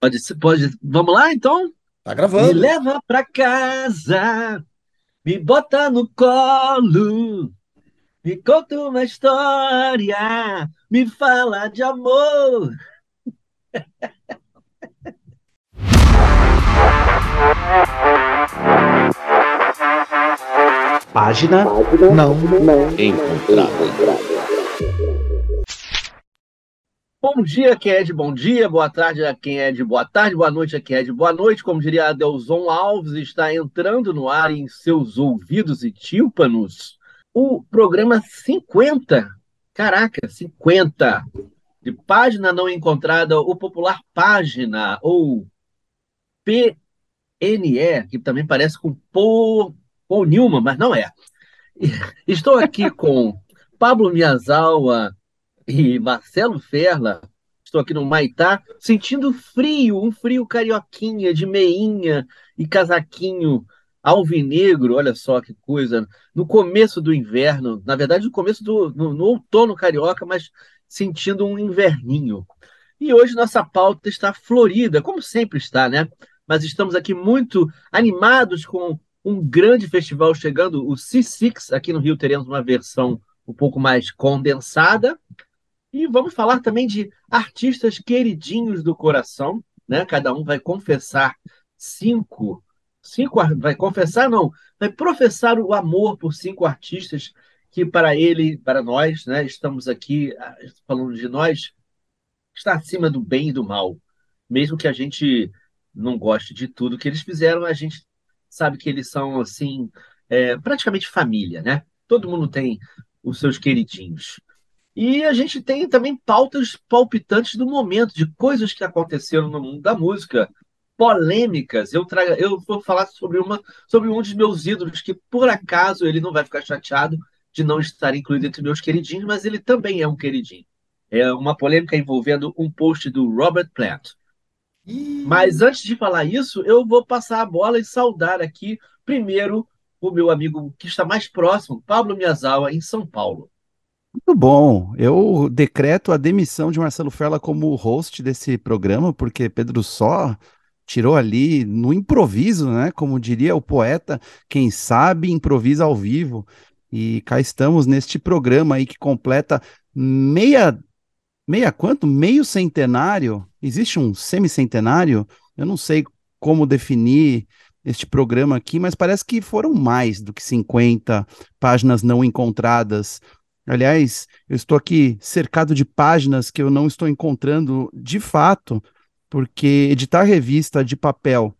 Pode, pode. Vamos lá, então? Tá gravando. Me leva pra casa, me bota no colo, me conta uma história, me fala de amor. Página não encontrada. Bom dia, quem é de bom dia, boa tarde a quem é de boa tarde, boa noite a quem é de boa noite. Como diria Adelson Alves, está entrando no ar em seus ouvidos e tímpanos o programa 50. Caraca, 50. De página não encontrada, o popular página, ou PNE, que também parece com Paul, Newman, mas não é. Estou aqui com Pablo Miyazawa, e Marcelo Ferla. Estou aqui no Maitá, sentindo frio, um frio carioquinha, de meinha e casaquinho alvinegro, olha só que coisa. No começo do inverno, na verdade, no começo do no, no outono carioca, mas sentindo um inverninho. E hoje nossa pauta está florida, como sempre está, né? Mas estamos aqui muito animados com um grande festival chegando, o C6. Aqui no Rio teremos uma versão um pouco mais condensada. E vamos falar também de artistas queridinhos do coração, né? Cada um vai confessar cinco, cinco vai confessar não, vai professar o amor por cinco artistas que para ele, para nós, né? Estamos aqui ah, falando de nós, está acima do bem e do mal, mesmo que a gente não goste de tudo que eles fizeram, a gente sabe que eles são assim é, praticamente família, né? Todo mundo tem os seus queridinhos. E a gente tem também pautas palpitantes do momento, de coisas que aconteceram no mundo da música, polêmicas. Eu, trago, eu vou falar sobre, uma, sobre um dos meus ídolos, que por acaso ele não vai ficar chateado de não estar incluído entre meus queridinhos, mas ele também é um queridinho. É uma polêmica envolvendo um post do Robert Plant. Mas antes de falar isso, eu vou passar a bola e saudar aqui primeiro o meu amigo que está mais próximo, Pablo Miyazawa, em São Paulo. Muito bom. Eu decreto a demissão de Marcelo Ferla como host desse programa, porque Pedro só tirou ali no improviso, né? Como diria o poeta, quem sabe improvisa ao vivo. E cá estamos neste programa aí que completa meia meia quanto? Meio centenário? Existe um semicentenário? Eu não sei como definir este programa aqui, mas parece que foram mais do que 50 páginas não encontradas Aliás, eu estou aqui cercado de páginas que eu não estou encontrando de fato, porque editar revista de papel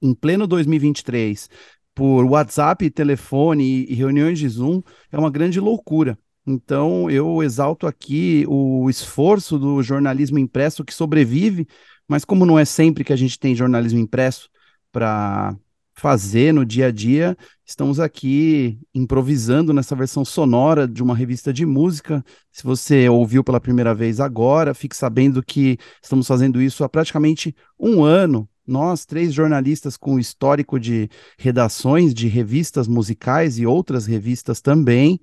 em pleno 2023 por WhatsApp, telefone e reuniões de Zoom é uma grande loucura. Então, eu exalto aqui o esforço do jornalismo impresso que sobrevive, mas como não é sempre que a gente tem jornalismo impresso para fazer no dia a dia, estamos aqui improvisando nessa versão sonora de uma revista de música. Se você ouviu pela primeira vez agora, fique sabendo que estamos fazendo isso há praticamente um ano. Nós, três jornalistas com histórico de redações de revistas musicais e outras revistas também,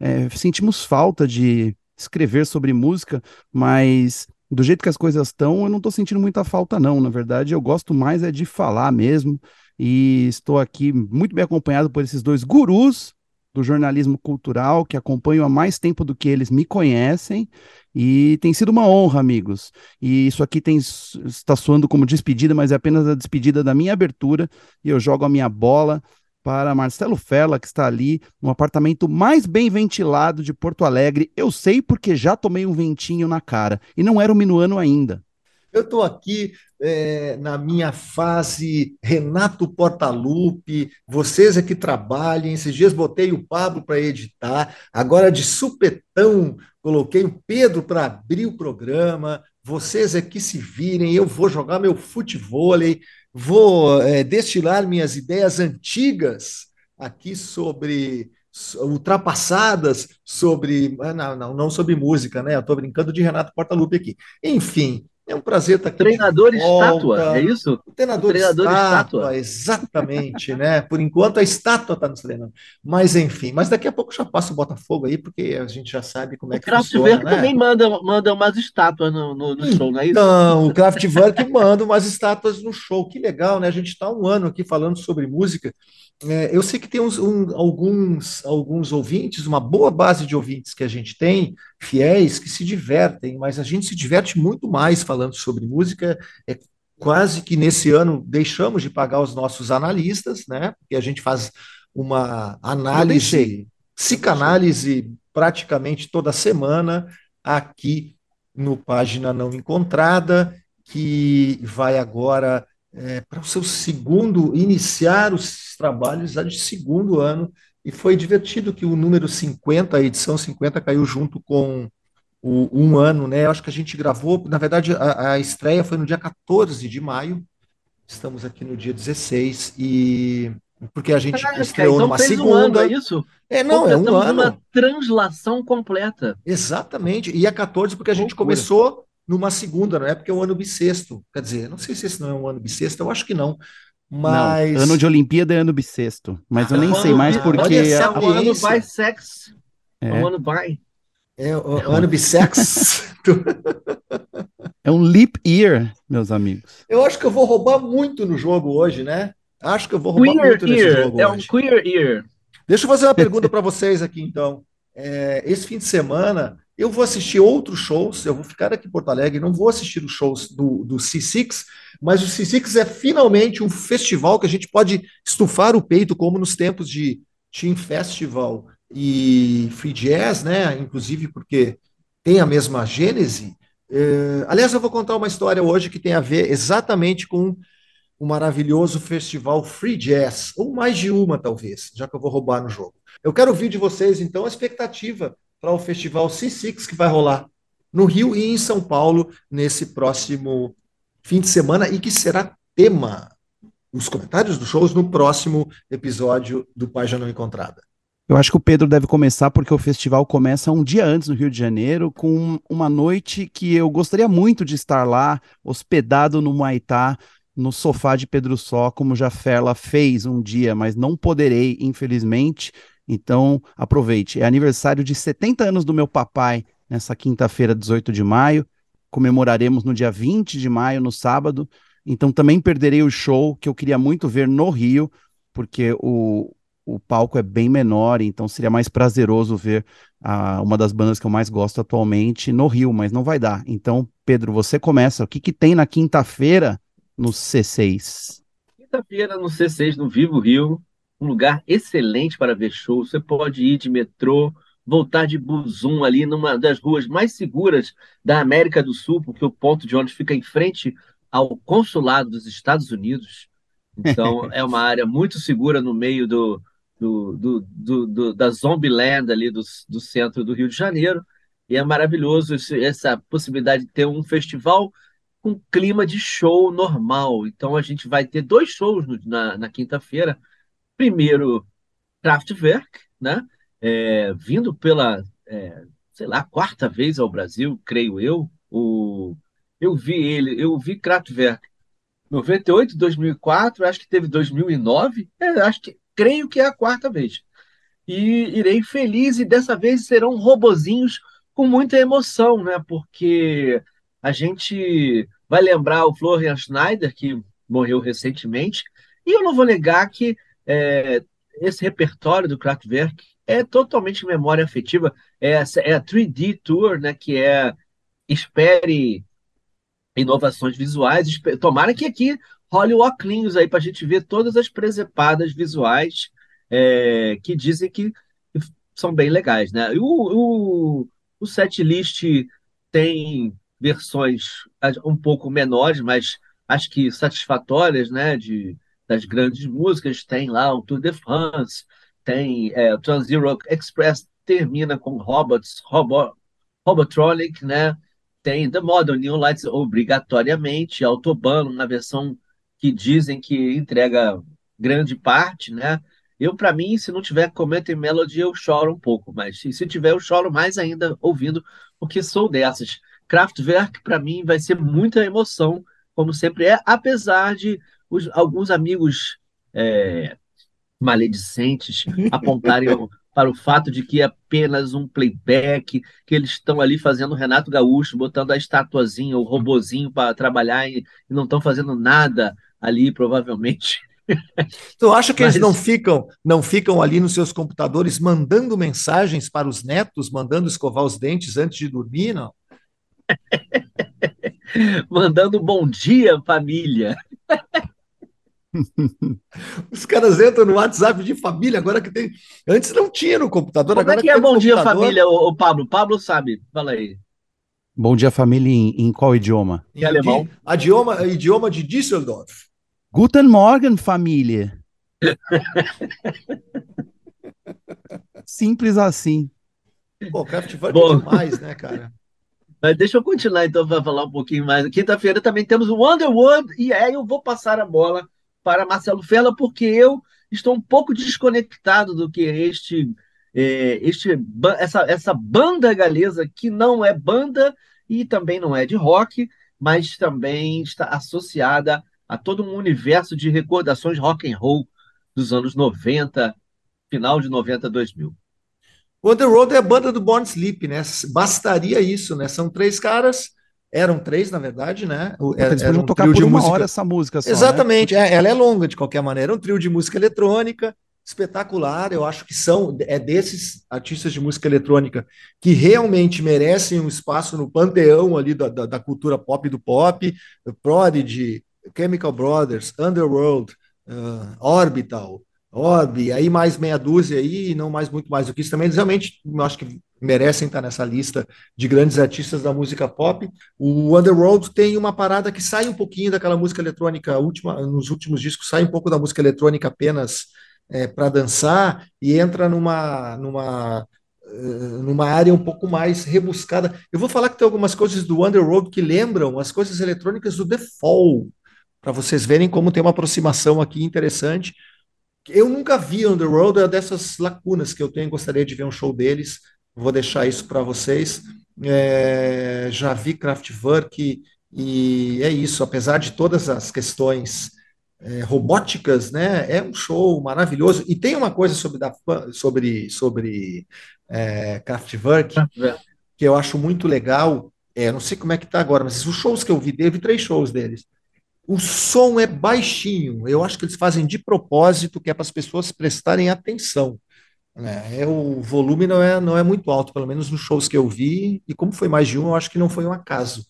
é, sentimos falta de escrever sobre música, mas do jeito que as coisas estão, eu não estou sentindo muita falta, não. Na verdade, eu gosto mais é de falar mesmo e estou aqui muito bem acompanhado por esses dois gurus do jornalismo cultural que acompanho há mais tempo do que eles me conhecem e tem sido uma honra, amigos. E isso aqui tem, está soando como despedida, mas é apenas a despedida da minha abertura e eu jogo a minha bola para Marcelo Fella, que está ali no apartamento mais bem ventilado de Porto Alegre. Eu sei porque já tomei um ventinho na cara e não era o minuano ainda. Eu estou aqui é, na minha fase Renato Portaluppi, vocês é que trabalhem. Esses dias botei o Pablo para editar, agora de supetão coloquei o Pedro para abrir o programa. Vocês é que se virem, eu vou jogar meu futevôlei, vou é, destilar minhas ideias antigas aqui sobre ultrapassadas sobre. Ah, não, não, não sobre música, né? Eu estou brincando de Renato Portaluppi aqui. Enfim, É um prazer estar aqui. Treinador estátua, é isso? O treinador, o treinador estátua, estátua, exatamente, né? Por enquanto a estátua está nos treinando. Mas enfim, mas daqui a pouco já passa o Botafogo aí, porque a gente já sabe como é que o funciona. O né? também manda, manda umas estátuas no, no, no show, não é isso? Não, o Kraftwerk manda umas estátuas no show. Que legal, né? A gente está um ano aqui falando sobre música. É, eu sei que tem uns, um, alguns, alguns ouvintes, uma boa base de ouvintes que a gente tem, fiéis, que se divertem, mas a gente se diverte muito mais falando sobre música. É quase que nesse ano deixamos de pagar os nossos analistas, né? Porque a gente faz uma análise, psicanálise praticamente toda semana aqui no Página Não Encontrada, que vai agora é, para o seu segundo, iniciar os trabalhos já de segundo ano, e foi divertido que o número 50, a edição 50, caiu junto com o um ano, né? Eu acho que a gente gravou, na verdade, a, a estreia foi no dia 14 de maio, estamos aqui no dia 16, e porque a gente Caraca, estreou então numa segunda. Um ano, é isso? É, não, é um ano. uma translação completa. Exatamente. E é 14 porque a gente começou numa segunda, não é porque é um ano bissexto. Quer dizer, não sei se esse não é um ano bissexto, eu acho que não. Mas. Não, ano de Olimpíada é ano bissexto. Mas eu nem sei mais porque. É o ano bissex. É. O ano bi. É o ano bissex. é um leap year, meus amigos. Eu acho que eu vou roubar muito no jogo hoje, né? Acho que eu vou roubar queer muito nesse jogo. É um queer year. Deixa eu fazer uma pergunta para vocês aqui, então. É, esse fim de semana eu vou assistir outros shows, eu vou ficar aqui em Porto Alegre, não vou assistir os shows do, do C6, mas o C6 é finalmente um festival que a gente pode estufar o peito, como nos tempos de Team Festival e Free Jazz, né? Inclusive porque tem a mesma gênese. É, aliás, eu vou contar uma história hoje que tem a ver exatamente com o maravilhoso festival Free Jazz, ou mais de uma, talvez, já que eu vou roubar no jogo. Eu quero ouvir de vocês, então, a expectativa para o festival C6 que vai rolar no Rio e em São Paulo nesse próximo fim de semana e que será tema os comentários dos shows no próximo episódio do Página Não Encontrada. Eu acho que o Pedro deve começar porque o festival começa um dia antes no Rio de Janeiro, com uma noite que eu gostaria muito de estar lá, hospedado no Maitá, no sofá de Pedro Só, como já Ferla fez um dia, mas não poderei, infelizmente. Então, aproveite. É aniversário de 70 anos do meu papai, nessa quinta-feira, 18 de maio. Comemoraremos no dia 20 de maio, no sábado. Então, também perderei o show que eu queria muito ver no Rio, porque o, o palco é bem menor, então seria mais prazeroso ver a, uma das bandas que eu mais gosto atualmente no Rio, mas não vai dar. Então, Pedro, você começa. O que, que tem na quinta-feira no C6? Quinta-feira no C6, no Vivo Rio, um lugar excelente para ver shows. Você pode ir de metrô, voltar de busum ali numa das ruas mais seguras da América do Sul, porque o ponto de ônibus fica em frente ao consulado dos Estados Unidos. Então, é uma área muito segura no meio do, do, do, do, do da Zombieland ali do, do centro do Rio de Janeiro. E é maravilhoso esse, essa possibilidade de ter um festival com clima de show normal. Então, a gente vai ter dois shows no, na, na quinta-feira primeiro Kraftwerk, né? É, vindo pela, é, sei lá, quarta vez ao Brasil, creio eu. O, eu vi ele, eu vi Kraftwerk 98, 2004, acho que teve 2009, é, acho que creio que é a quarta vez. E irei feliz e dessa vez serão robozinhos com muita emoção, né? Porque a gente vai lembrar o Florian Schneider que morreu recentemente, e eu não vou negar que é, esse repertório do Kraftwerk é totalmente memória afetiva. É, é a 3D Tour, né, que é espere inovações visuais. Tomara que aqui role o óculos aí para a gente ver todas as presepadas visuais é, que dizem que são bem legais. Né? O, o, o setlist tem versões um pouco menores, mas acho que satisfatórias, né? De, das grandes músicas, tem lá o Tour de France, tem é, Trans-Europe Express, termina com Robots, Robo, Robotronic, né? Tem The Modern New Lights obrigatoriamente, Autobahn, na versão que dizem que entrega grande parte, né? Eu, para mim, se não tiver Comment Melody, eu choro um pouco, mas se tiver, eu choro mais ainda ouvindo, porque sou dessas. Kraftwerk, para mim, vai ser muita emoção, como sempre é, apesar de os, alguns amigos é, maledicentes apontarem para o fato de que é apenas um playback, que eles estão ali fazendo Renato Gaúcho, botando a estatuazinha, o robozinho para trabalhar e, e não estão fazendo nada ali, provavelmente. Tu acha que Mas... eles não ficam, não ficam ali nos seus computadores mandando mensagens para os netos, mandando escovar os dentes antes de dormir, não? mandando bom dia, família. Os caras entram no WhatsApp de família, agora que tem. Antes não tinha no computador. Como agora é que é bom dia, família, o, Pablo? Pablo sabe, fala aí. Bom dia, família, em, em qual idioma? Em, em alemão. A idioma, idioma de Düsseldorf. Guten Morgen, família. Simples assim. Pô, Kraftwerk é demais, né, cara? Mas deixa eu continuar então para falar um pouquinho mais. Quinta-feira também temos o Underworld e aí eu vou passar a bola para Marcelo Fela porque eu estou um pouco desconectado do que este, é, este essa, essa banda galesa que não é banda e também não é de rock, mas também está associada a todo um universo de recordações rock and roll dos anos 90, final de 90, 2000. O Underworld é a banda do Born Sleep, né? Bastaria isso, né? São três caras, eram três, na verdade, né? Era, Eles podiam um tocar por uma música... hora essa música só, né? Exatamente, né? é, ela é longa de qualquer maneira, um trio de música eletrônica, espetacular, eu acho que são, é desses artistas de música eletrônica que realmente merecem um espaço no panteão ali da, da, da cultura pop do pop, Prodigy, Chemical Brothers, Underworld, uh, Orbital, Orb, aí mais meia dúzia aí, não mais muito mais do que isso também, eles realmente eu acho que merecem estar nessa lista de grandes artistas da música pop. O Underworld tem uma parada que sai um pouquinho daquela música eletrônica última, nos últimos discos sai um pouco da música eletrônica apenas é, para dançar e entra numa numa eh, numa área um pouco mais rebuscada. Eu vou falar que tem algumas coisas do Underworld que lembram as coisas eletrônicas do The Fall, para vocês verem como tem uma aproximação aqui interessante. Eu nunca vi Underworld, é dessas lacunas que eu tenho, gostaria de ver um show deles, vou deixar isso para vocês. É, já vi Kraftwerk e é isso, apesar de todas as questões é, robóticas, né? É um show maravilhoso. E tem uma coisa sobre, da, sobre, sobre é, Kraftwerk que eu acho muito legal. É, não sei como é que tá agora, mas os shows que eu vi, teve três shows deles. O som é baixinho. Eu acho que eles fazem de propósito, que é para as pessoas prestarem atenção. Né? É, o volume não é, não é muito alto, pelo menos nos shows que eu vi. E como foi mais de um, eu acho que não foi um acaso.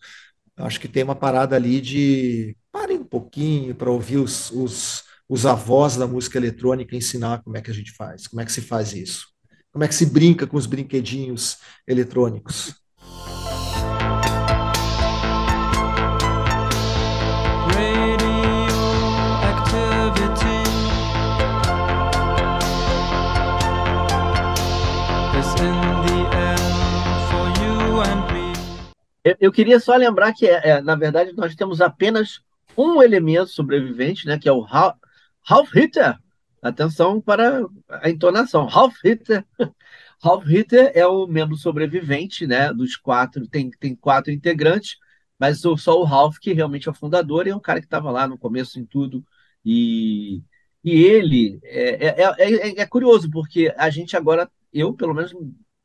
Eu acho que tem uma parada ali de parem um pouquinho para ouvir os, os, os avós da música eletrônica ensinar como é que a gente faz, como é que se faz isso, como é que se brinca com os brinquedinhos eletrônicos. Eu, eu queria só lembrar que, é, é, na verdade, nós temos apenas um elemento sobrevivente, né, que é o Ralph Hitter. Atenção para a entonação. Ralph Hitter. Ralph Hitter é o membro sobrevivente, né, dos quatro. Tem, tem quatro integrantes, mas só o Ralph que realmente é o fundador e é um cara que estava lá no começo em tudo. E, e ele é, é, é, é curioso, porque a gente agora, eu pelo menos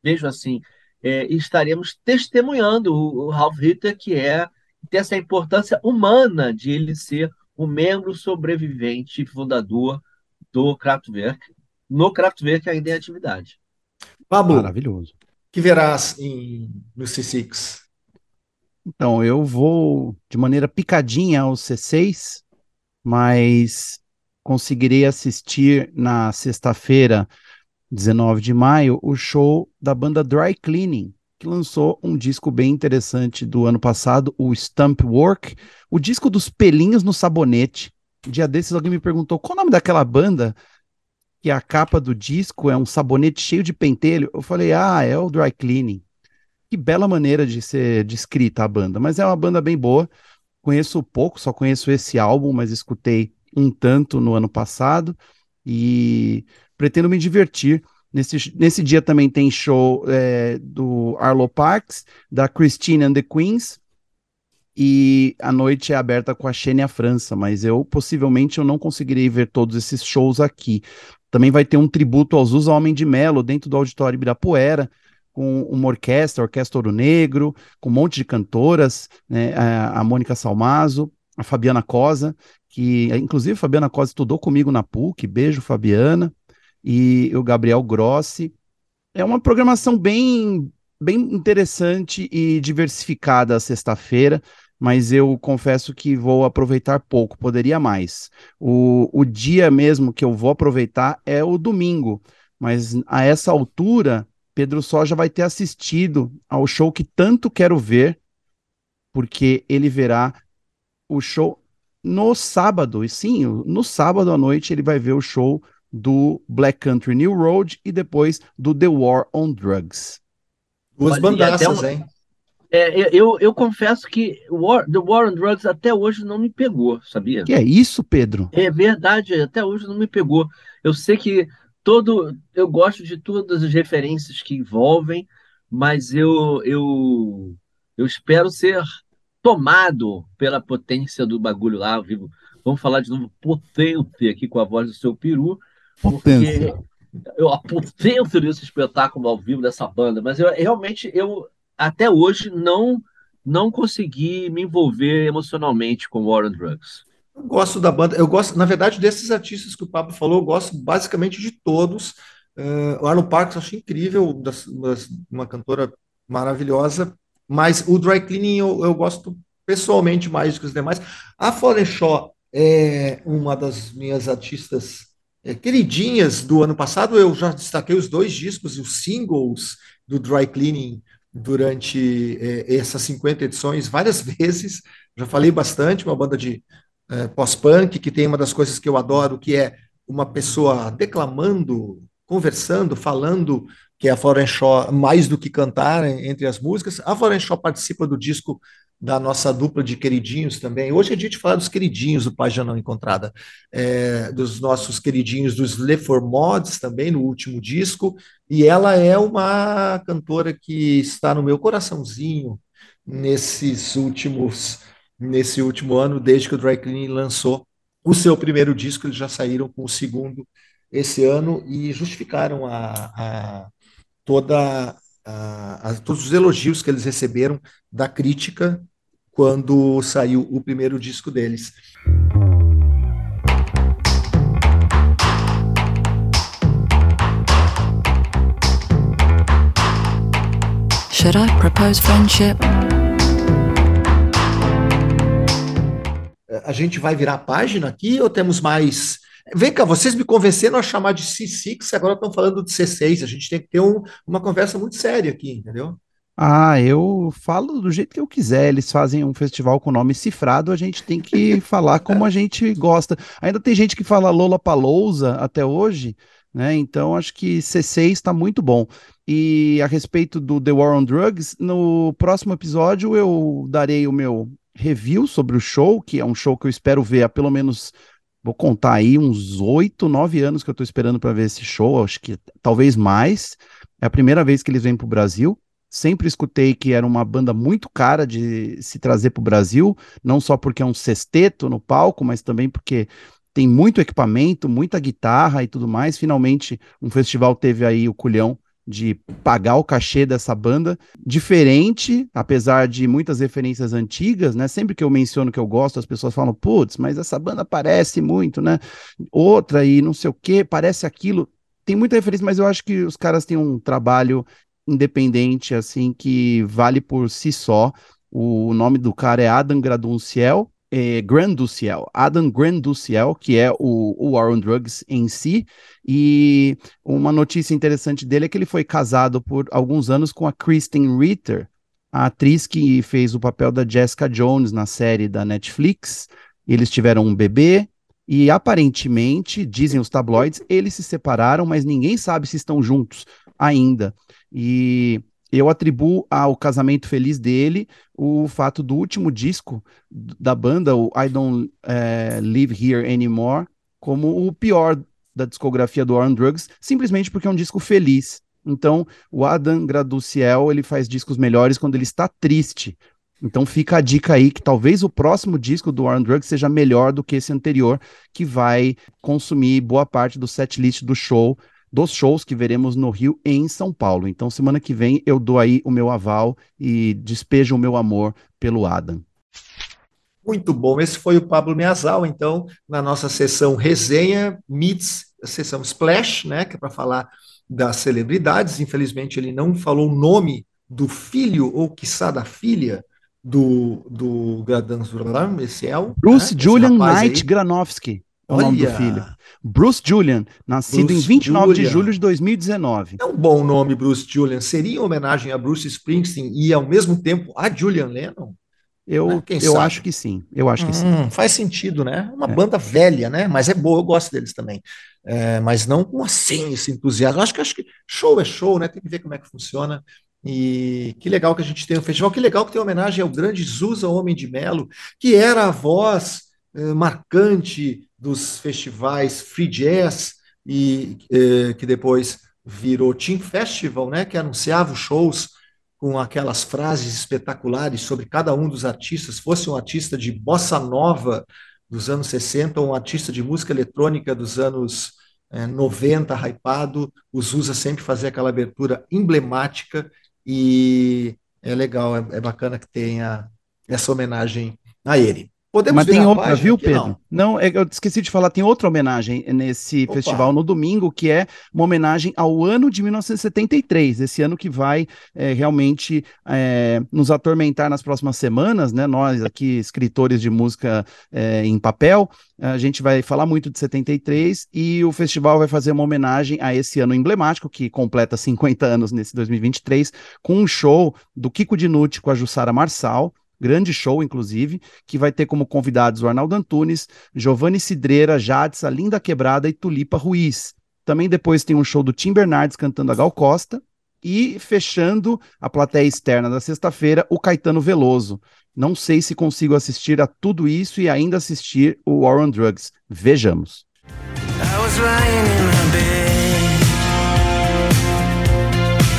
vejo assim, é, estaremos testemunhando o, o Ralph Ritter, que é tem essa importância humana de ele ser o membro sobrevivente fundador do Kraftwerk, no Kraftwerk ainda em atividade. Pablo, maravilhoso. Que verás em, no C6? Então, eu vou de maneira picadinha ao C6, mas conseguirei assistir na sexta-feira 19 de maio, o show da banda Dry Cleaning, que lançou um disco bem interessante do ano passado, o Stump Work, o disco dos pelinhos no sabonete. Um dia desses alguém me perguntou qual o nome daquela banda que a capa do disco é um sabonete cheio de pentelho. Eu falei, ah, é o Dry Cleaning. Que bela maneira de ser descrita a banda, mas é uma banda bem boa. Conheço pouco, só conheço esse álbum, mas escutei um tanto no ano passado e pretendo me divertir. Nesse, nesse dia também tem show é, do Arlo Parks, da Christine and the Queens, e a noite é aberta com a Xênia França, mas eu possivelmente eu não conseguirei ver todos esses shows aqui. Também vai ter um tributo ao Zusa Homem de Melo dentro do Auditório Ibirapuera, com uma orquestra, a Orquestra Ouro Negro, com um monte de cantoras, né, a, a Mônica Salmazo, a Fabiana Cosa, que inclusive a Fabiana Cosa estudou comigo na PUC, beijo Fabiana, e o Gabriel Grossi. É uma programação bem, bem interessante e diversificada a sexta-feira mas eu confesso que vou aproveitar pouco, poderia mais. O, o dia mesmo que eu vou aproveitar é o domingo, mas a essa altura, Pedro Só já vai ter assistido ao show que tanto quero ver, porque ele verá o show no sábado, e sim, no sábado à noite ele vai ver o show do Black Country New Road e depois do The War on Drugs. Duas bandaças, um... hein? É, eu, eu confesso que War, The War on Drugs até hoje não me pegou, sabia? Que é isso, Pedro? É verdade, até hoje não me pegou. Eu sei que todo. Eu gosto de todas as referências que envolvem, mas eu, eu, eu espero ser tomado pela potência do bagulho lá ao vivo. Vamos falar de novo potente aqui com a voz do seu peru. Potência. Eu, a potência desse espetáculo ao vivo dessa banda, mas eu realmente eu até hoje não não consegui me envolver emocionalmente com War on Drugs. Eu gosto da banda, eu gosto, na verdade, desses artistas que o Pablo falou, eu gosto basicamente de todos. Uh, o Arlo Parks eu acho incrível, das, das, uma cantora maravilhosa, mas o Dry Cleaning eu, eu gosto pessoalmente mais do que os demais. A Florence Shaw é uma das minhas artistas é, queridinhas do ano passado. Eu já destaquei os dois discos, os singles do Dry Cleaning durante é, essas 50 edições várias vezes. Já falei bastante, uma banda de é, pós-punk que tem uma das coisas que eu adoro, que é uma pessoa declamando, conversando, falando, que é a Florence Shaw, mais do que cantar entre as músicas. A Florence Shaw participa do disco da nossa dupla de queridinhos também. Hoje dia de falar dos queridinhos do Página Não Encontrada, é, dos nossos queridinhos dos Le Mods também, no último disco, e ela é uma cantora que está no meu coraçãozinho nesses últimos, nesse último ano, desde que o Dry Cleaning lançou o seu primeiro disco, eles já saíram com o segundo esse ano e justificaram a, a toda a, a, todos os elogios que eles receberam da crítica quando saiu o primeiro disco deles. Should I propose friendship? A gente vai virar a página aqui ou temos mais Vem cá, vocês me convenceram a chamar de C6, agora estão falando de C6. A gente tem que ter um, uma conversa muito séria aqui, entendeu? Ah, eu falo do jeito que eu quiser. Eles fazem um festival com nome cifrado, a gente tem que falar como a gente gosta. Ainda tem gente que fala Lola Palousa até hoje, né? Então acho que C6 está muito bom. E a respeito do The War on Drugs, no próximo episódio eu darei o meu review sobre o show, que é um show que eu espero ver há pelo menos vou contar aí uns oito, nove anos que eu estou esperando para ver esse show, acho que talvez mais. É a primeira vez que eles vêm para o Brasil. Sempre escutei que era uma banda muito cara de se trazer para o Brasil, não só porque é um sexteto no palco, mas também porque tem muito equipamento, muita guitarra e tudo mais. Finalmente, um festival teve aí o culhão de pagar o cachê dessa banda, diferente, apesar de muitas referências antigas, né? Sempre que eu menciono que eu gosto, as pessoas falam, putz, mas essa banda parece muito, né? Outra e não sei o que, parece aquilo. Tem muita referência, mas eu acho que os caras têm um trabalho independente, assim, que vale por si só. O nome do cara é Adam Gradunciel, é, Granduciel, Adam Granduciel, que é o, o War on Drugs em si, e uma notícia interessante dele é que ele foi casado por alguns anos com a Kristen Ritter, a atriz que fez o papel da Jessica Jones na série da Netflix. Eles tiveram um bebê, e aparentemente, dizem os tabloides, eles se separaram, mas ninguém sabe se estão juntos ainda. E eu atribuo ao casamento feliz dele o fato do último disco da banda, o I Don't é, Live Here Anymore, como o pior da discografia do War on Drugs, simplesmente porque é um disco feliz. Então, o Adam Graduciel, ele faz discos melhores quando ele está triste. Então fica a dica aí que talvez o próximo disco do War on Drugs seja melhor do que esse anterior, que vai consumir boa parte do setlist do show, dos shows que veremos no Rio e em São Paulo. Então semana que vem eu dou aí o meu aval e despejo o meu amor pelo Adam. Muito bom. Esse foi o Pablo Meazal, então, na nossa sessão resenha, meets, sessão Splash, né, que é para falar das celebridades. Infelizmente, ele não falou o nome do filho ou quiçá da filha do, do Gradan Zurlam, esse é o. Bruce né, Julian Knight Granovsky. É o Olha. nome do filho. Bruce Julian, nascido Bruce em 29 Julian. de julho de 2019. É um bom nome, Bruce Julian. Seria homenagem a Bruce Springsteen e, ao mesmo tempo, a Julian Lennon? Eu, né? eu acho que sim. Eu acho que hum, sim. Faz sentido, né? Uma é. banda velha, né? Mas é boa, eu gosto deles também. É, mas não com assim esse entusiasmo. Acho que acho que show é show, né? Tem que ver como é que funciona. E que legal que a gente tem um festival, que legal que tem homenagem ao grande Zusa Homem de Melo, que era a voz eh, marcante dos festivais Free Jazz e eh, que depois virou Team Festival, né, que anunciava os shows com aquelas frases espetaculares sobre cada um dos artistas, fosse um artista de bossa nova dos anos 60 ou um artista de música eletrônica dos anos eh, 90, hypado, o Zusa sempre fazia aquela abertura emblemática e é legal, é, é bacana que tenha essa homenagem a ele. Podemos Mas tem outra, viu? Pedro? Não. não, é eu esqueci de falar, tem outra homenagem nesse Opa. festival no domingo, que é uma homenagem ao ano de 1973, esse ano que vai é, realmente é, nos atormentar nas próximas semanas, né? Nós aqui, escritores de música é, em papel, a gente vai falar muito de 73 e o festival vai fazer uma homenagem a esse ano emblemático, que completa 50 anos nesse 2023, com um show do Kiko Dinucci com a Jussara Marçal, grande show, inclusive, que vai ter como convidados o Arnaldo Antunes, Giovanni Cidreira, Jadsa, Linda Quebrada e Tulipa Ruiz. Também depois tem um show do Tim Bernardes cantando a Gal Costa. E fechando a plateia externa da sexta-feira, o Caetano Veloso. Não sei se consigo assistir a tudo isso e ainda assistir o War on Drugs. Vejamos.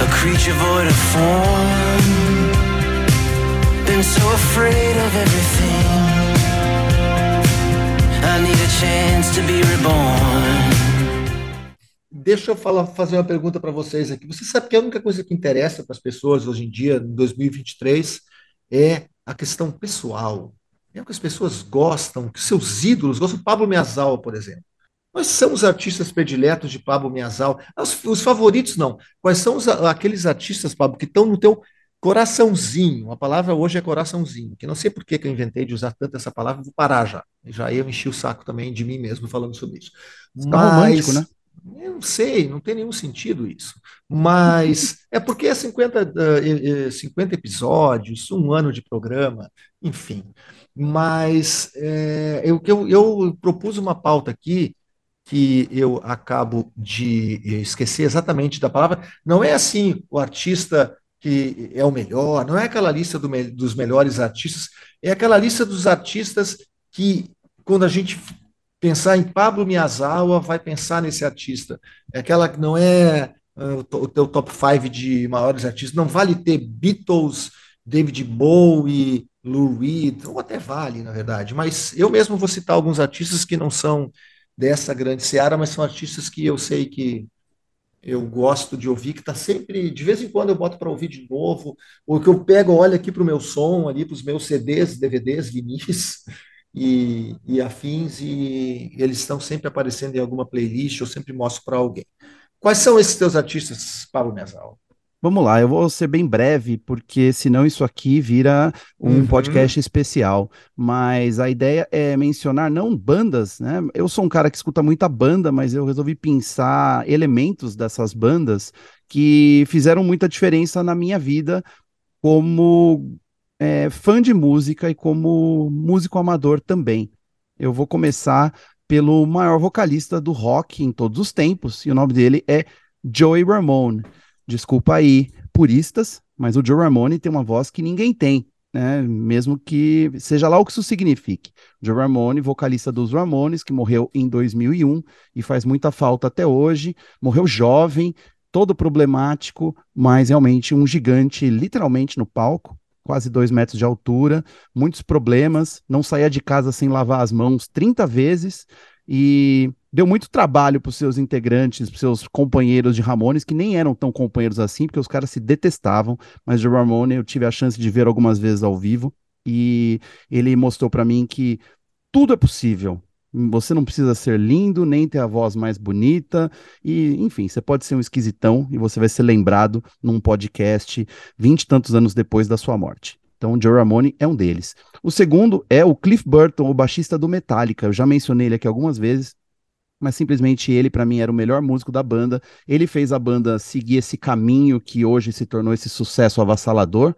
a creature void of form been so afraid of everything. I need a chance to be reborn. Deixa eu falar, fazer uma pergunta para vocês aqui. Você sabe que a única coisa que interessa para as pessoas hoje em dia, em 2023, é a questão pessoal. É o que as pessoas gostam, que seus ídolos gostam. Pablo Miazal, por exemplo. Quais são os artistas prediletos de Pablo Miazal? Os, os favoritos não. Quais são os, aqueles artistas, Pablo, que estão no teu Coraçãozinho, a palavra hoje é coraçãozinho, que não sei por que, que eu inventei de usar tanto essa palavra, vou parar já. Já eu enchi o saco também de mim mesmo falando sobre isso. Mas, tá romântico, né? Eu não sei, não tem nenhum sentido isso. Mas é porque é 50, 50 episódios, um ano de programa, enfim. Mas é, eu, eu, eu propus uma pauta aqui que eu acabo de esquecer exatamente da palavra. Não é assim o artista que é o melhor, não é aquela lista do, dos melhores artistas, é aquela lista dos artistas que, quando a gente pensar em Pablo Miyazawa, vai pensar nesse artista. É aquela que não é uh, o teu top 5 de maiores artistas, não vale ter Beatles, David Bowie, Lou Reed, ou até vale, na verdade, mas eu mesmo vou citar alguns artistas que não são dessa grande seara, mas são artistas que eu sei que eu gosto de ouvir, que está sempre, de vez em quando eu boto para ouvir de novo, ou que eu pego, olho aqui para o meu som, ali para os meus CDs, DVDs, vinis e, e afins, e, eles estão sempre aparecendo em alguma playlist, eu sempre mostro para alguém. Quais são esses teus artistas, Pablo Mesal? Vamos lá, eu vou ser bem breve, porque senão isso aqui vira um uhum. podcast especial. Mas a ideia é mencionar não bandas, né? Eu sou um cara que escuta muita banda, mas eu resolvi pensar elementos dessas bandas que fizeram muita diferença na minha vida como é, fã de música e como músico amador também. Eu vou começar pelo maior vocalista do rock em todos os tempos, e o nome dele é Joey Ramone. Desculpa aí, puristas, mas o Joe Ramone tem uma voz que ninguém tem. né, mesmo que seja lá o que isso signifique. Joe Ramone, vocalista dos Ramones, que morreu em 2001 e faz muita falta até hoje, morreu jovem, todo problemático, mas realmente um gigante, literalmente no palco, quase dois metros de altura, muitos problemas, não saía de casa sem lavar as mãos 30 vezes e deu muito trabalho para os seus integrantes, para seus companheiros de Ramones, que nem eram tão companheiros assim, porque os caras se detestavam, mas o Ramone eu tive a chance de ver algumas vezes ao vivo e ele mostrou para mim que tudo é possível, você não precisa ser lindo, nem ter a voz mais bonita, e enfim, você pode ser um esquisitão e você vai ser lembrado num podcast vinte e tantos anos depois da sua morte. Então, Joe Ramone é um deles. O segundo é o Cliff Burton, o baixista do Metallica. Eu já mencionei ele aqui algumas vezes, mas simplesmente ele, para mim, era o melhor músico da banda. Ele fez a banda seguir esse caminho que hoje se tornou esse sucesso avassalador.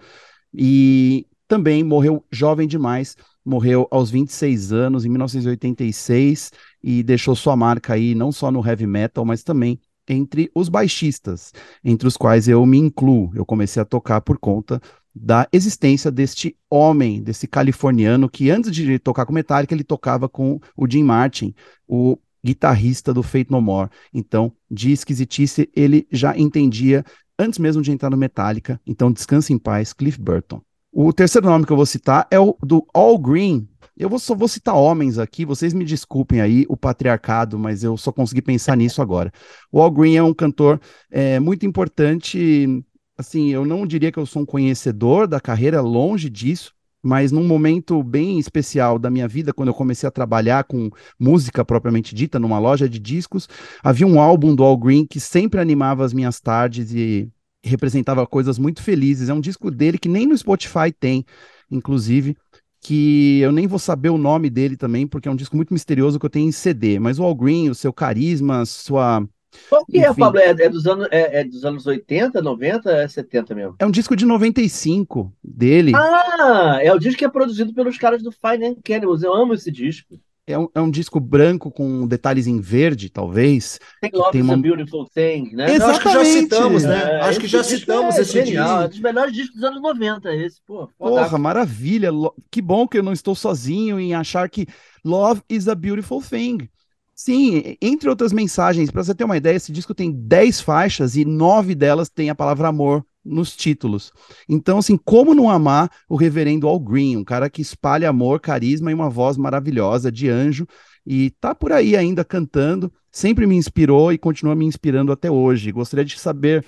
E também morreu jovem demais morreu aos 26 anos, em 1986, e deixou sua marca aí, não só no heavy metal, mas também entre os baixistas, entre os quais eu me incluo. Eu comecei a tocar por conta da existência deste homem, desse californiano, que antes de tocar com Metallica, ele tocava com o Jim Martin, o guitarrista do Fate No More. Então, de esquisitice, ele já entendia antes mesmo de entrar no Metallica. Então, descanse em paz, Cliff Burton. O terceiro nome que eu vou citar é o do All Green. Eu vou, só vou citar homens aqui, vocês me desculpem aí o patriarcado, mas eu só consegui pensar nisso agora. O All Green é um cantor é, muito importante. Assim, eu não diria que eu sou um conhecedor da carreira, longe disso, mas num momento bem especial da minha vida, quando eu comecei a trabalhar com música propriamente dita, numa loja de discos, havia um álbum do All Green que sempre animava as minhas tardes e representava coisas muito felizes. É um disco dele que nem no Spotify tem, inclusive, que eu nem vou saber o nome dele também, porque é um disco muito misterioso que eu tenho em CD. Mas o All Green, o seu carisma, sua. Qual que é, Enfim, é, Pablo? É, é, dos anos, é, é, dos anos 80, 90, é 70 mesmo? É um disco de 95 dele. Ah, é o disco que é produzido pelos caras do Fine and Cannibals. Eu amo esse disco. É um, é um, disco branco com detalhes em verde, talvez. Tem Love tem uma... a Beautiful Thing, né? Exatamente. acho que já citamos, né? É, acho que já citamos é esse genial. disco. É um dos melhores discos dos anos 90, esse. Pô, Porra, maravilha. Que bom que eu não estou sozinho em achar que Love is a Beautiful Thing. Sim, entre outras mensagens, para você ter uma ideia, esse disco tem 10 faixas e nove delas tem a palavra amor nos títulos. Então, assim, como não amar o reverendo Al Green, um cara que espalha amor, carisma e uma voz maravilhosa de anjo e tá por aí ainda cantando, sempre me inspirou e continua me inspirando até hoje. Gostaria de saber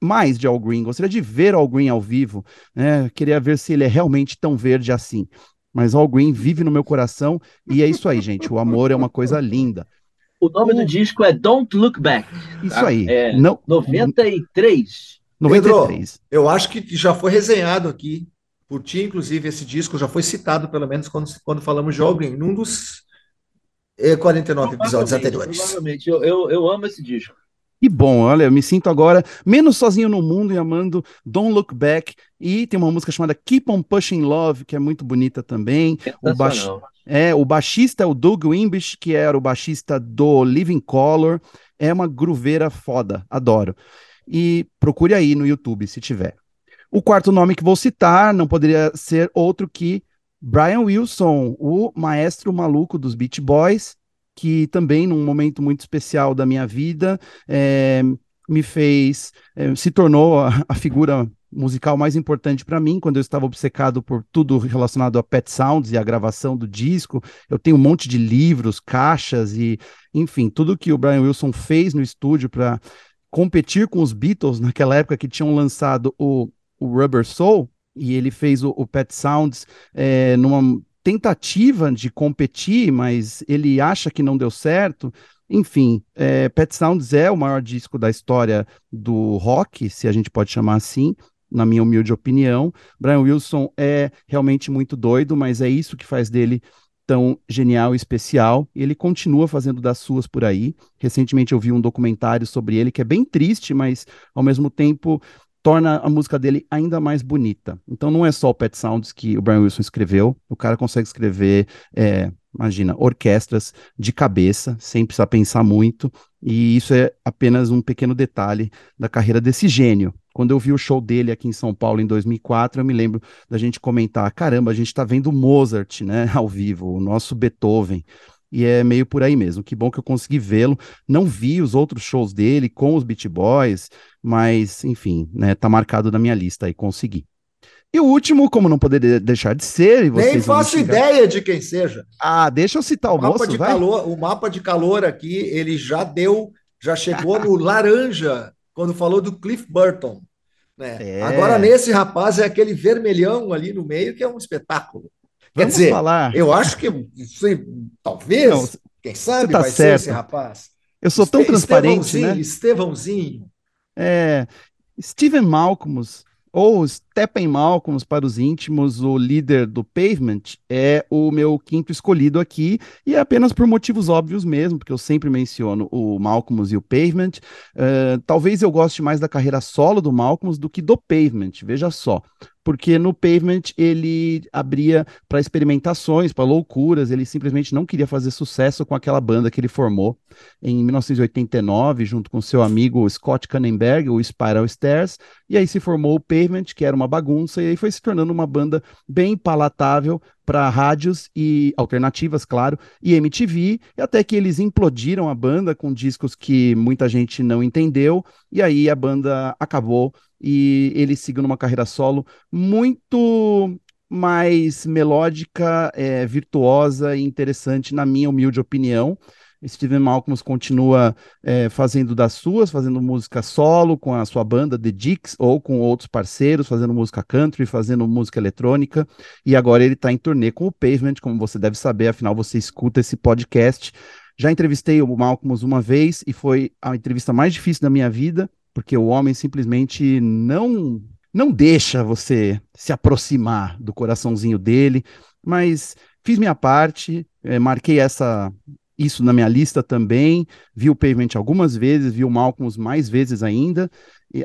mais de Al Green, gostaria de ver Al Green ao vivo, né? Queria ver se ele é realmente tão verde assim. Mas Al Green vive no meu coração e é isso aí, gente. O amor é uma coisa linda. O nome do disco é Don't Look Back. Isso tá? aí. É não... 93. 93. Pedro, eu acho que já foi resenhado aqui por ti, inclusive, esse disco já foi citado, pelo menos, quando, quando falamos de All num dos 49 episódios anteriores. Provavelmente, eu, eu, eu amo esse disco. Que bom, olha, eu me sinto agora menos sozinho no mundo e amando Don't Look Back. E tem uma música chamada Keep On Pushing Love, que é muito bonita também. O, baix... é, o baixista é o Doug Wimbish, que era o baixista do Living Color. É uma gruveira foda, adoro e procure aí no YouTube se tiver. O quarto nome que vou citar não poderia ser outro que Brian Wilson, o maestro maluco dos Beach Boys, que também num momento muito especial da minha vida é, me fez, é, se tornou a, a figura musical mais importante para mim, quando eu estava obcecado por tudo relacionado a Pet Sounds e a gravação do disco. Eu tenho um monte de livros, caixas e, enfim, tudo que o Brian Wilson fez no estúdio para competir com os Beatles naquela época que tinham lançado o, o Rubber Soul, e ele fez o, o Pet Sounds é, numa tentativa de competir, mas ele acha que não deu certo. Enfim, é, Pet Sounds é o maior disco da história do rock, se a gente pode chamar assim, na minha humilde opinião. Brian Wilson é realmente muito doido, mas é isso que faz dele tão genial e especial, ele continua fazendo das suas por aí. Recentemente eu vi um documentário sobre ele que é bem triste, mas ao mesmo tempo torna a música dele ainda mais bonita. Então não é só o Pet Sounds que o Brian Wilson escreveu, o cara consegue escrever, é, imagina, orquestras de cabeça, sem precisar pensar muito, e isso é apenas um pequeno detalhe da carreira desse gênio. Quando eu vi o show dele aqui em São Paulo em 2004, eu me lembro da gente comentar: caramba, a gente está vendo Mozart, né, ao vivo, o nosso Beethoven. E é meio por aí mesmo. Que bom que eu consegui vê-lo. Não vi os outros shows dele com os Beat Boys, mas enfim, né, tá marcado na minha lista aí, consegui. E o último, como não poderia deixar de ser, e vocês Nem faço ideia de quem seja. Ah, deixa eu citar o, o mapa moço, de vai. calor, o mapa de calor aqui, ele já deu, já chegou no laranja quando falou do Cliff Burton. Né? É. Agora, nesse rapaz, é aquele vermelhão ali no meio que é um espetáculo. Quer Vamos dizer, falar. eu acho que talvez, não, quem sabe, tá vai certo. ser esse rapaz. Eu sou tão Este, transparente, Estevãozinho, né? Estevãozinho. É, Steven Malcolmus ou Stephen Malcolm, para os íntimos, o líder do Pavement, é o meu quinto escolhido aqui, e é apenas por motivos óbvios mesmo, porque eu sempre menciono o Malcolm e o Pavement. Uh, talvez eu goste mais da carreira solo do Malcolm do que do Pavement, veja só porque no Pavement ele abria para experimentações, para loucuras, ele simplesmente não queria fazer sucesso com aquela banda que ele formou. Em 1989, junto com seu amigo Scott Kannenberg, o Spiral Stairs, e aí se formou o Pavement, que era uma bagunça, e aí foi se tornando uma banda bem palatável para rádios e alternativas, claro, e MTV, e até que eles implodiram a banda com discos que muita gente não entendeu, e aí a banda acabou e ele seguiu numa carreira solo muito mais melódica, é, virtuosa e interessante, na minha humilde opinião. Steven Malcolm continua é, fazendo das suas, fazendo música solo com a sua banda The Dicks ou com outros parceiros, fazendo música country, fazendo música eletrônica. E agora ele está em turnê com o Pavement, como você deve saber, afinal você escuta esse podcast. Já entrevistei o Malcolm uma vez e foi a entrevista mais difícil da minha vida porque o homem simplesmente não não deixa você se aproximar do coraçãozinho dele, mas fiz minha parte, é, marquei essa isso na minha lista também, vi o Pavement algumas vezes, vi o Malcolm mais vezes ainda,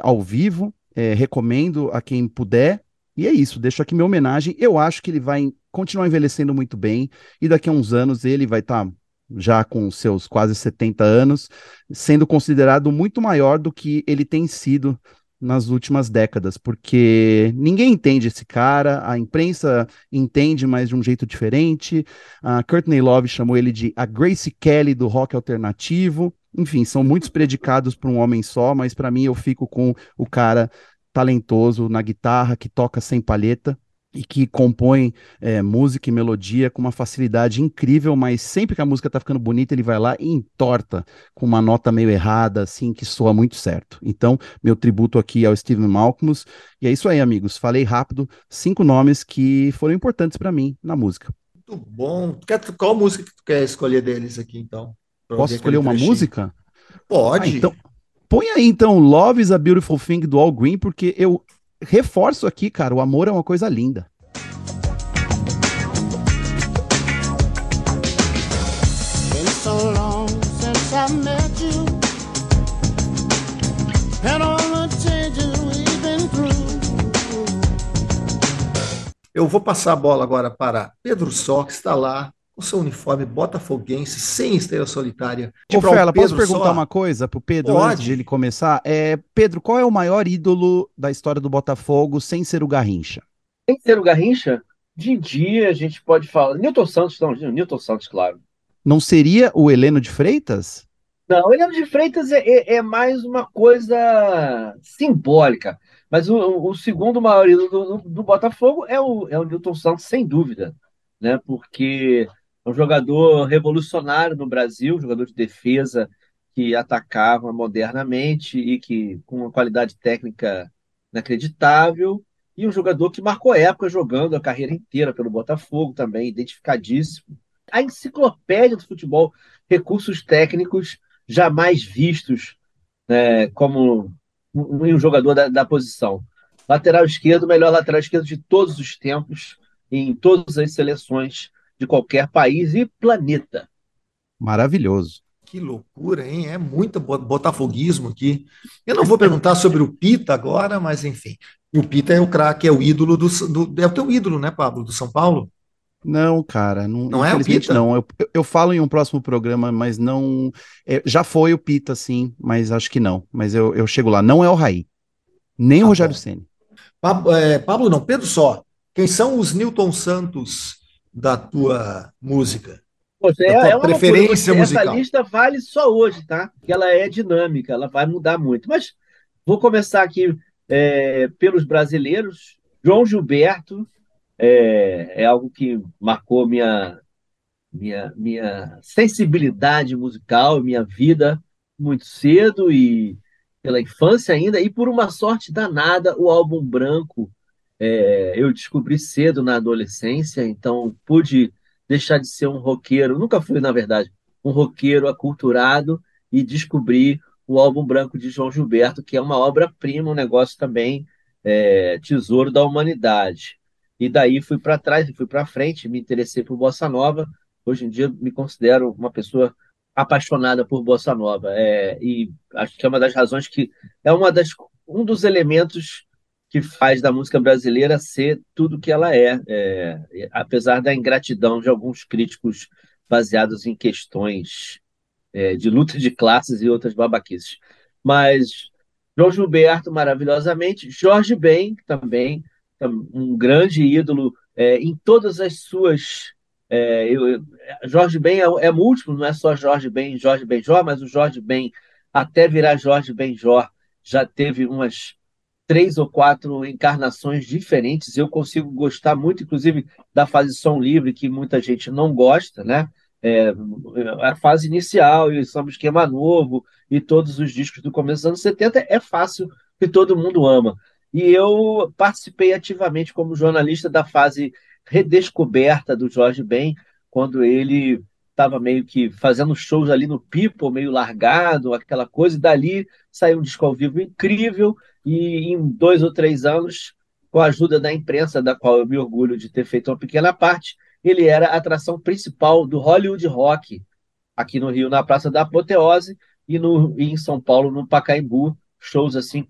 ao vivo, é, recomendo a quem puder, e é isso, deixo aqui minha homenagem, eu acho que ele vai continuar envelhecendo muito bem, e daqui a uns anos ele vai estar tá já com seus quase 70 anos, sendo considerado muito maior do que ele tem sido nas últimas décadas, porque ninguém entende esse cara, a imprensa entende, mas de um jeito diferente. A Courtney Love chamou ele de a Grace Kelly do rock alternativo. Enfim, são muitos predicados para um homem só, mas para mim eu fico com o cara talentoso na guitarra que toca sem palheta e que compõe é, música e melodia com uma facilidade incrível, mas sempre que a música tá ficando bonita, ele vai lá e entorta com uma nota meio errada, assim, que soa muito certo. Então, meu tributo aqui ao Steven Malcolmus. E é isso aí, amigos. Falei rápido, cinco nomes que foram importantes para mim na música. Muito bom. Qual música que tu quer escolher deles aqui, então? Posso escolher uma trechinho? música? Pode. Ah, então, põe aí, então, Love is a Beautiful Thing do All Green, porque eu reforço aqui, cara, o amor é uma coisa linda. Eu vou passar a bola agora para Pedro Só, que está lá o seu uniforme botafoguense, sem estrela solitária. Ô, Fela, posso perguntar só? uma coisa pro Pedro Pode. antes de ele começar? É, Pedro, qual é o maior ídolo da história do Botafogo sem ser o Garrincha? Sem ser o Garrincha? De dia a gente pode falar. Newton Santos, não, Newton Santos, claro. Não seria o Heleno de Freitas? Não, o Heleno de Freitas é, é, é mais uma coisa simbólica. Mas o, o segundo maior ídolo do, do, do, Botafogo é o, é o Newton Santos, sem dúvida. Né? Porque um jogador revolucionário no Brasil, jogador de defesa que atacava modernamente e que com uma qualidade técnica inacreditável, e um jogador que marcou época jogando a carreira inteira pelo Botafogo também, identificadíssimo. A enciclopédia do futebol, recursos técnicos jamais vistos né, como um, jogador da, da posição. Lateral esquerdo, melhor lateral esquerdo de todos os tempos, em todas as seleções de qualquer país e planeta. Maravilhoso. Que loucura, hein? É muito botafoguismo aqui. Eu não vou perguntar sobre o Pita agora, mas enfim. O Pita é o craque, é o ídolo do, do, É o teu ídolo, né, Pablo, do São Paulo? Não, cara, não, não é o Pita? Não, eu, eu falo em um próximo programa, mas não. É, já foi o Pita, sim, mas acho que não. Mas eu, eu chego lá. Não é o Raí. Nem o tá Rogério Ceni. Pablo, é, Pablo não, Pedro só. Quem são os Newton Santos da tua música? Poxa, é, tua é preferência musical. Essa lista vale só hoje, tá? Que ela é dinâmica, ela vai mudar muito. Mas vou começar aqui é, pelos brasileiros. João Gilberto é, é algo que marcou minha, minha, minha sensibilidade musical, minha vida muito cedo e pela infância ainda, e por uma sorte danada, o álbum branco é, eu descobri cedo na adolescência, então pude deixar de ser um roqueiro, nunca fui, na verdade, um roqueiro aculturado e descobri o álbum branco de João Gilberto, que é uma obra-prima, um negócio também é, tesouro da humanidade. E daí fui para trás, fui para frente, me interessei por bossa nova. Hoje em dia me considero uma pessoa apaixonada por bossa nova. É, e acho que é uma das razões que é uma das, um dos elementos que faz da música brasileira ser tudo que ela é, é apesar da ingratidão de alguns críticos baseados em questões é, de luta de classes e outras babaquices. Mas João Gilberto, maravilhosamente, Jorge Ben, também, um grande ídolo é, em todas as suas. É, eu, Jorge Ben é, é, múltiplo, não é só Jorge Ben, Jorge Benjor, mas o Jorge Ben, até virar Jorge Benjor, já teve umas três ou quatro encarnações diferentes. Eu consigo gostar muito, inclusive, da fase som livre, que muita gente não gosta, né? É, a fase inicial e o samba esquema novo e todos os discos do começo dos anos 70 é fácil que todo mundo ama. E eu participei ativamente como jornalista da fase redescoberta do Jorge Ben, quando ele estava meio que fazendo shows ali no People, meio largado, aquela coisa, e dali saiu um disco ao vivo incrível, e em dois ou três anos, com a ajuda da imprensa, da qual eu me orgulho de ter feito uma pequena parte, ele era a atração principal do Hollywood Rock, aqui no Rio, na Praça da Apoteose, e, no, e em São Paulo, no Pacaembu, shows assim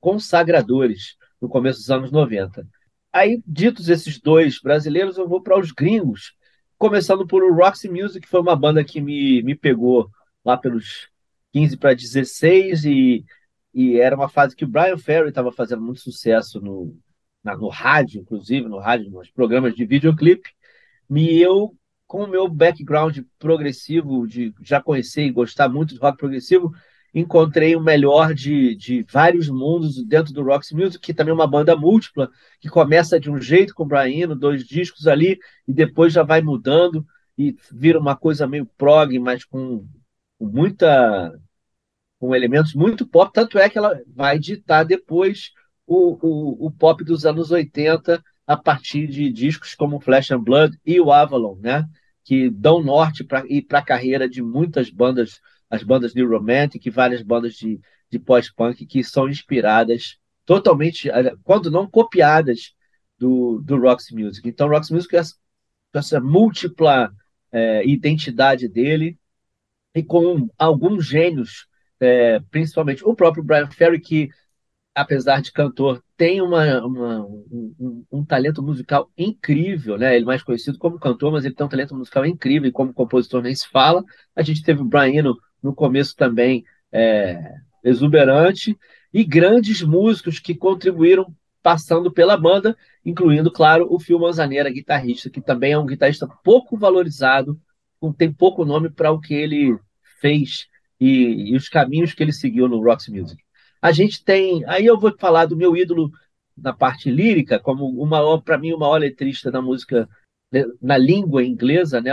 consagradores no começo dos anos 90. Aí, ditos esses dois brasileiros, eu vou para os gringos, começando por o Roxy Music, que foi uma banda que me, me pegou lá pelos 15 para 16 e e era uma fase que o Brian Ferry estava fazendo muito sucesso no, na, no rádio, inclusive, no rádio, nos programas de videoclipe. E eu, com o meu background progressivo, de já conhecer e gostar muito de rock progressivo, encontrei o melhor de, de vários mundos dentro do Roxy Music, que também é uma banda múltipla, que começa de um jeito com o Brian, dois discos ali, e depois já vai mudando e vira uma coisa meio prog, mas com, com muita com elementos muito pop, tanto é que ela vai ditar depois o, o, o pop dos anos 80 a partir de discos como Flash and Blood e o Avalon, né? que dão norte para a carreira de muitas bandas, as bandas de Romantic e várias bandas de, de pós-punk que são inspiradas totalmente, quando não copiadas, do, do Roxy Music. Então, Roxy Music é essa, essa múltipla é, identidade dele e com alguns gênios é, principalmente o próprio Brian Ferry, que, apesar de cantor, tem uma, uma um, um, talento musical incrível, né? Ele é mais conhecido como cantor, mas ele tem um talento musical incrível e como compositor nem se fala. A gente teve o Brian no, no começo também é, exuberante e grandes músicos que contribuíram passando pela banda, incluindo, claro, o Phil Manzanera, guitarrista, que também é um guitarrista pouco valorizado, tem pouco nome para o que ele fez e, e, os caminhos que ele seguiu no Roxy Music. A gente tem. Aí eu vou falar do meu ídolo na parte lírica, como para mim, o maior letrista da música né, na língua inglesa, né?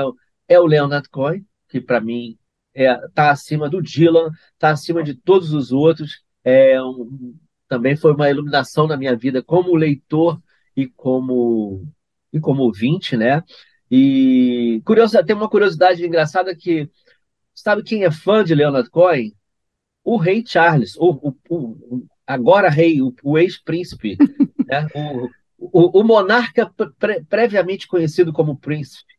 É o Leonard Cohen, que para mim está é, tá acima do Dylan, está acima de todos os outros. É um, também foi uma iluminação na minha vida como leitor e como e como ouvinte, né? E curiosa, tem uma curiosidade engraçada que Sabe quem é fã de Leonard Cohen? O rei Charles, o, o, o agora rei, o, o ex-príncipe, né? o, monarca pre previamente conhecido como príncipe.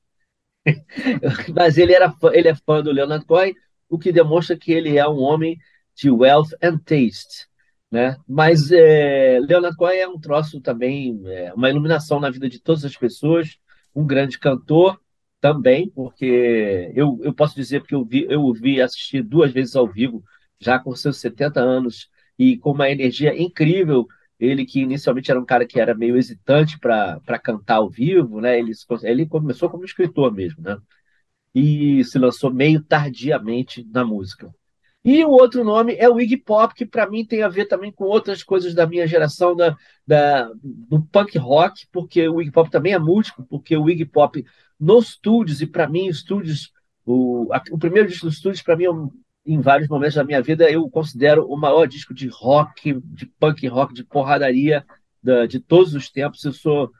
Mas ele, era, ele é fã do Leonard Cohen, o que demonstra que ele é um homem de wealth and taste. Né? Mas é, Leonard Cohen é um troço também, é, uma iluminação na vida de todas as pessoas, um grande cantor, também, porque eu, eu posso dizer que eu vi, eu o vi assistir duas vezes ao vivo, já com seus 70 anos e com uma energia incrível. Ele que inicialmente era um cara que era meio hesitante para cantar ao vivo, né? Ele, ele começou como escritor mesmo, né? E se lançou meio tardiamente na música. E o outro nome é o Iggy Pop, que para mim tem a ver também com outras coisas da minha geração da, da, do punk rock, porque o Iggy Pop também é músico, porque o Iggy Pop nos estúdios, e para mim, estúdios, o, a, o primeiro disco dos estúdios, para mim, é em vários momentos da minha vida, eu considero o maior disco de rock, de punk rock, de porradaria da, de todos os tempos. Eu sou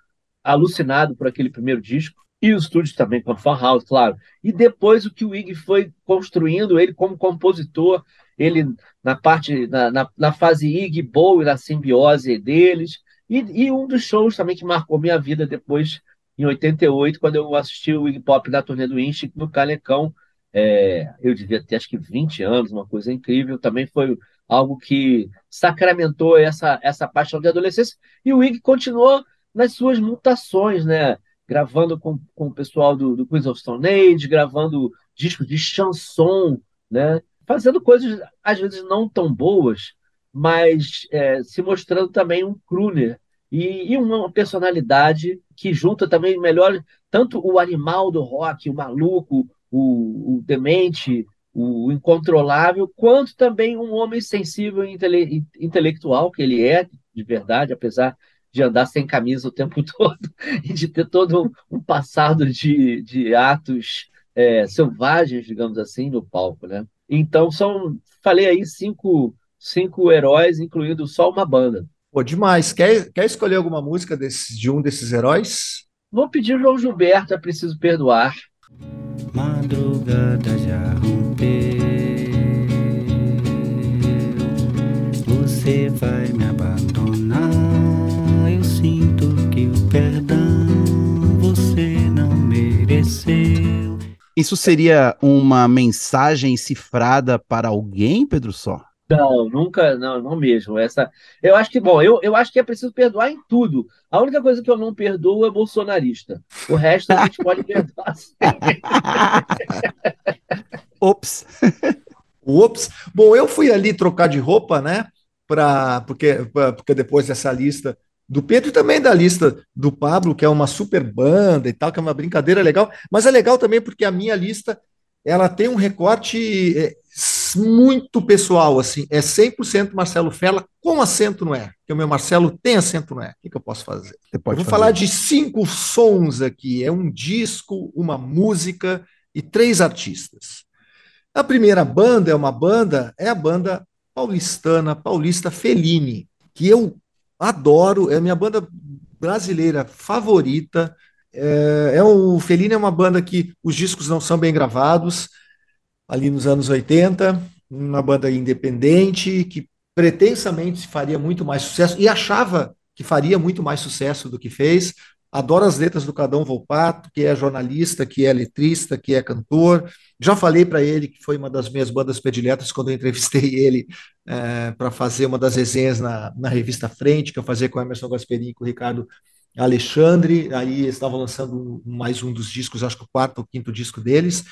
alucinado por aquele primeiro disco e os estúdios também com a Fan House, claro. E depois o que o Ig foi construindo, ele como compositor, ele na parte, na, na, na fase Ig, Bowie, na simbiose deles, e, e, um dos shows também que marcou minha vida depois, em 88, quando eu assisti o Iggy Pop na turnê do Inch no Calecão, é, eu devia ter acho que 20 anos, uma coisa incrível, também foi algo que sacramentou essa, essa paixão de adolescência, e o Ig continuou nas suas mutações, né? gravando com, com o pessoal do, do Queens of Stone Age, gravando discos de chanson, né? fazendo coisas às vezes não tão boas, mas é, se mostrando também um crooner e, e, uma personalidade que junta também melhor tanto o animal do rock, o maluco, o, o demente, o incontrolável, quanto também um homem sensível e intele intelectual que ele é de verdade, apesar de andar sem camisa o tempo todo e de ter todo um, passado de, de atos é, selvagens, digamos assim, no palco, né? Então são, falei aí, cinco, cinco heróis, incluindo só uma banda. Pô, demais. Quer, quer escolher alguma música desse, de um desses heróis? Vou pedir João Gilberto, é preciso perdoar. Madrugada já rompeu, você vai me abandonar sinto que o perdão você não mereceu. Isso seria uma mensagem cifrada para alguém, Pedro Só? Não, nunca, não, não mesmo. Essa, eu acho que, bom, eu, eu acho que é preciso perdoar em tudo. A única coisa que eu não perdoo é bolsonarista. O resto a gente pode perdoar. Ops. Ops. Bom, eu fui ali trocar de roupa, né? Pra, porque, porque depois dessa lista do Pedro e também da lista do Pablo, que é uma super banda e tal, que é uma brincadeira legal, mas é legal também porque a minha lista ela tem um recorte é, muito pessoal, assim, é 100% Marcelo Fela com acento no E, que o meu Marcelo tem acento no E. O que, que eu posso fazer? eu vou fazer. falar de cinco sons aqui, é um disco, uma música e três artistas. A primeira banda é uma banda, é a banda paulistana, Paulista Fellini, que eu adoro, é a minha banda brasileira favorita. É, é o Fellini é uma banda que os discos não são bem gravados, ali nos anos 80, uma banda independente que pretensamente faria muito mais sucesso e achava que faria muito mais sucesso do que fez. Adoro as letras do Cadão Volpato, que é jornalista, que é letrista, que é cantor. Já falei para ele que foi uma das minhas bandas prediletas quando eu entrevistei ele é, para fazer uma das resenhas na, na revista Frente, que eu fazia com o Emerson Gasperini e com o Ricardo Alexandre. Aí estavam lançando mais um dos discos, acho que o quarto ou quinto disco deles.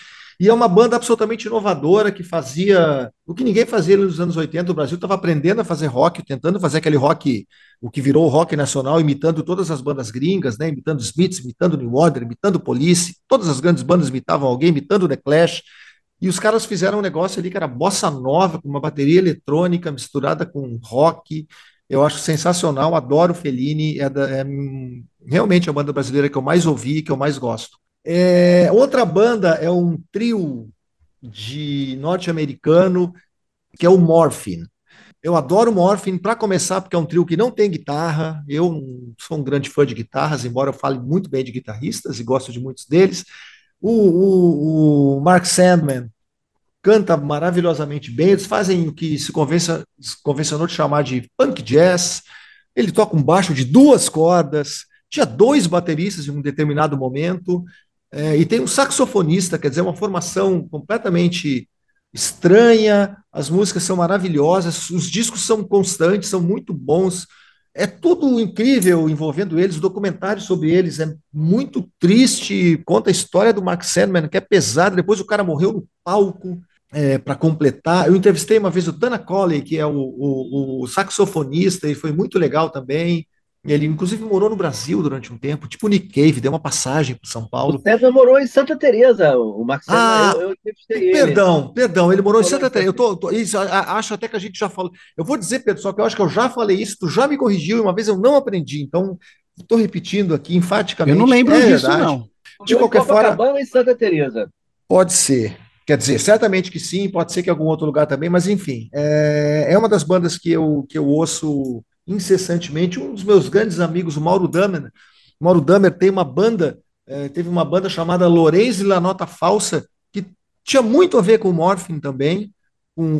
E é uma banda absolutamente inovadora que fazia o que ninguém fazia nos anos 80. O Brasil estava aprendendo a fazer rock, tentando fazer aquele rock, o que virou rock nacional, imitando todas as bandas gringas, né? imitando Smiths, imitando New Order, imitando Police. Todas as grandes bandas imitavam alguém, imitando The Clash. E os caras fizeram um negócio ali que era bossa nova, com uma bateria eletrônica misturada com rock. Eu acho sensacional, adoro Fellini, é, da, é realmente a banda brasileira que eu mais ouvi e que eu mais gosto. É, outra banda é um trio de norte-americano que é o Morphine. Eu adoro o Morphine, para começar, porque é um trio que não tem guitarra. Eu sou um grande fã de guitarras, embora eu fale muito bem de guitarristas e gosto de muitos deles. O, o, o Mark Sandman canta maravilhosamente bem. Eles fazem o que se convencionou de chamar de punk jazz. Ele toca um baixo de duas cordas. Tinha dois bateristas em um determinado momento. É, e tem um saxofonista, quer dizer, uma formação completamente estranha, as músicas são maravilhosas, os discos são constantes, são muito bons. É tudo incrível envolvendo eles, o documentário sobre eles é muito triste, conta a história do Mark Sandman, que é pesado, depois o cara morreu no palco. é, para completar. Eu entrevistei uma vez o Dana Colley, que é o, o, o saxofonista, e foi muito legal também. Ele, inclusive, morou no Brasil durante um tempo, tipo o Nick Cave, deu uma passagem para São Paulo. O César morou em Santa Teresa, o Marcelo. Ah, eu, eu entrevistei ele. Perdão, perdão, ele morou em Falou Santa em Teresa. Eu tô, tô- isso, acho até que a gente já falou. Eu vou dizer, Pedro, só que eu acho que eu já falei isso, tu já me corrigiu e uma vez eu não aprendi, então estou repetindo aqui enfaticamente. Eu não lembro é disso, verdade. não. De qualquer forma, Copacabana e Santa Teresa. Pode ser. Quer dizer, certamente que sim, pode ser que em algum outro lugar também, mas enfim, é, é uma das bandas que eu, que eu ouço incessantemente. Um dos meus grandes amigos, o Mauro Damer, Mauro Damer tem uma banda, é, teve uma banda chamada Lourenço e La Nota Falsa, que tinha muito a ver com o Morphine também, com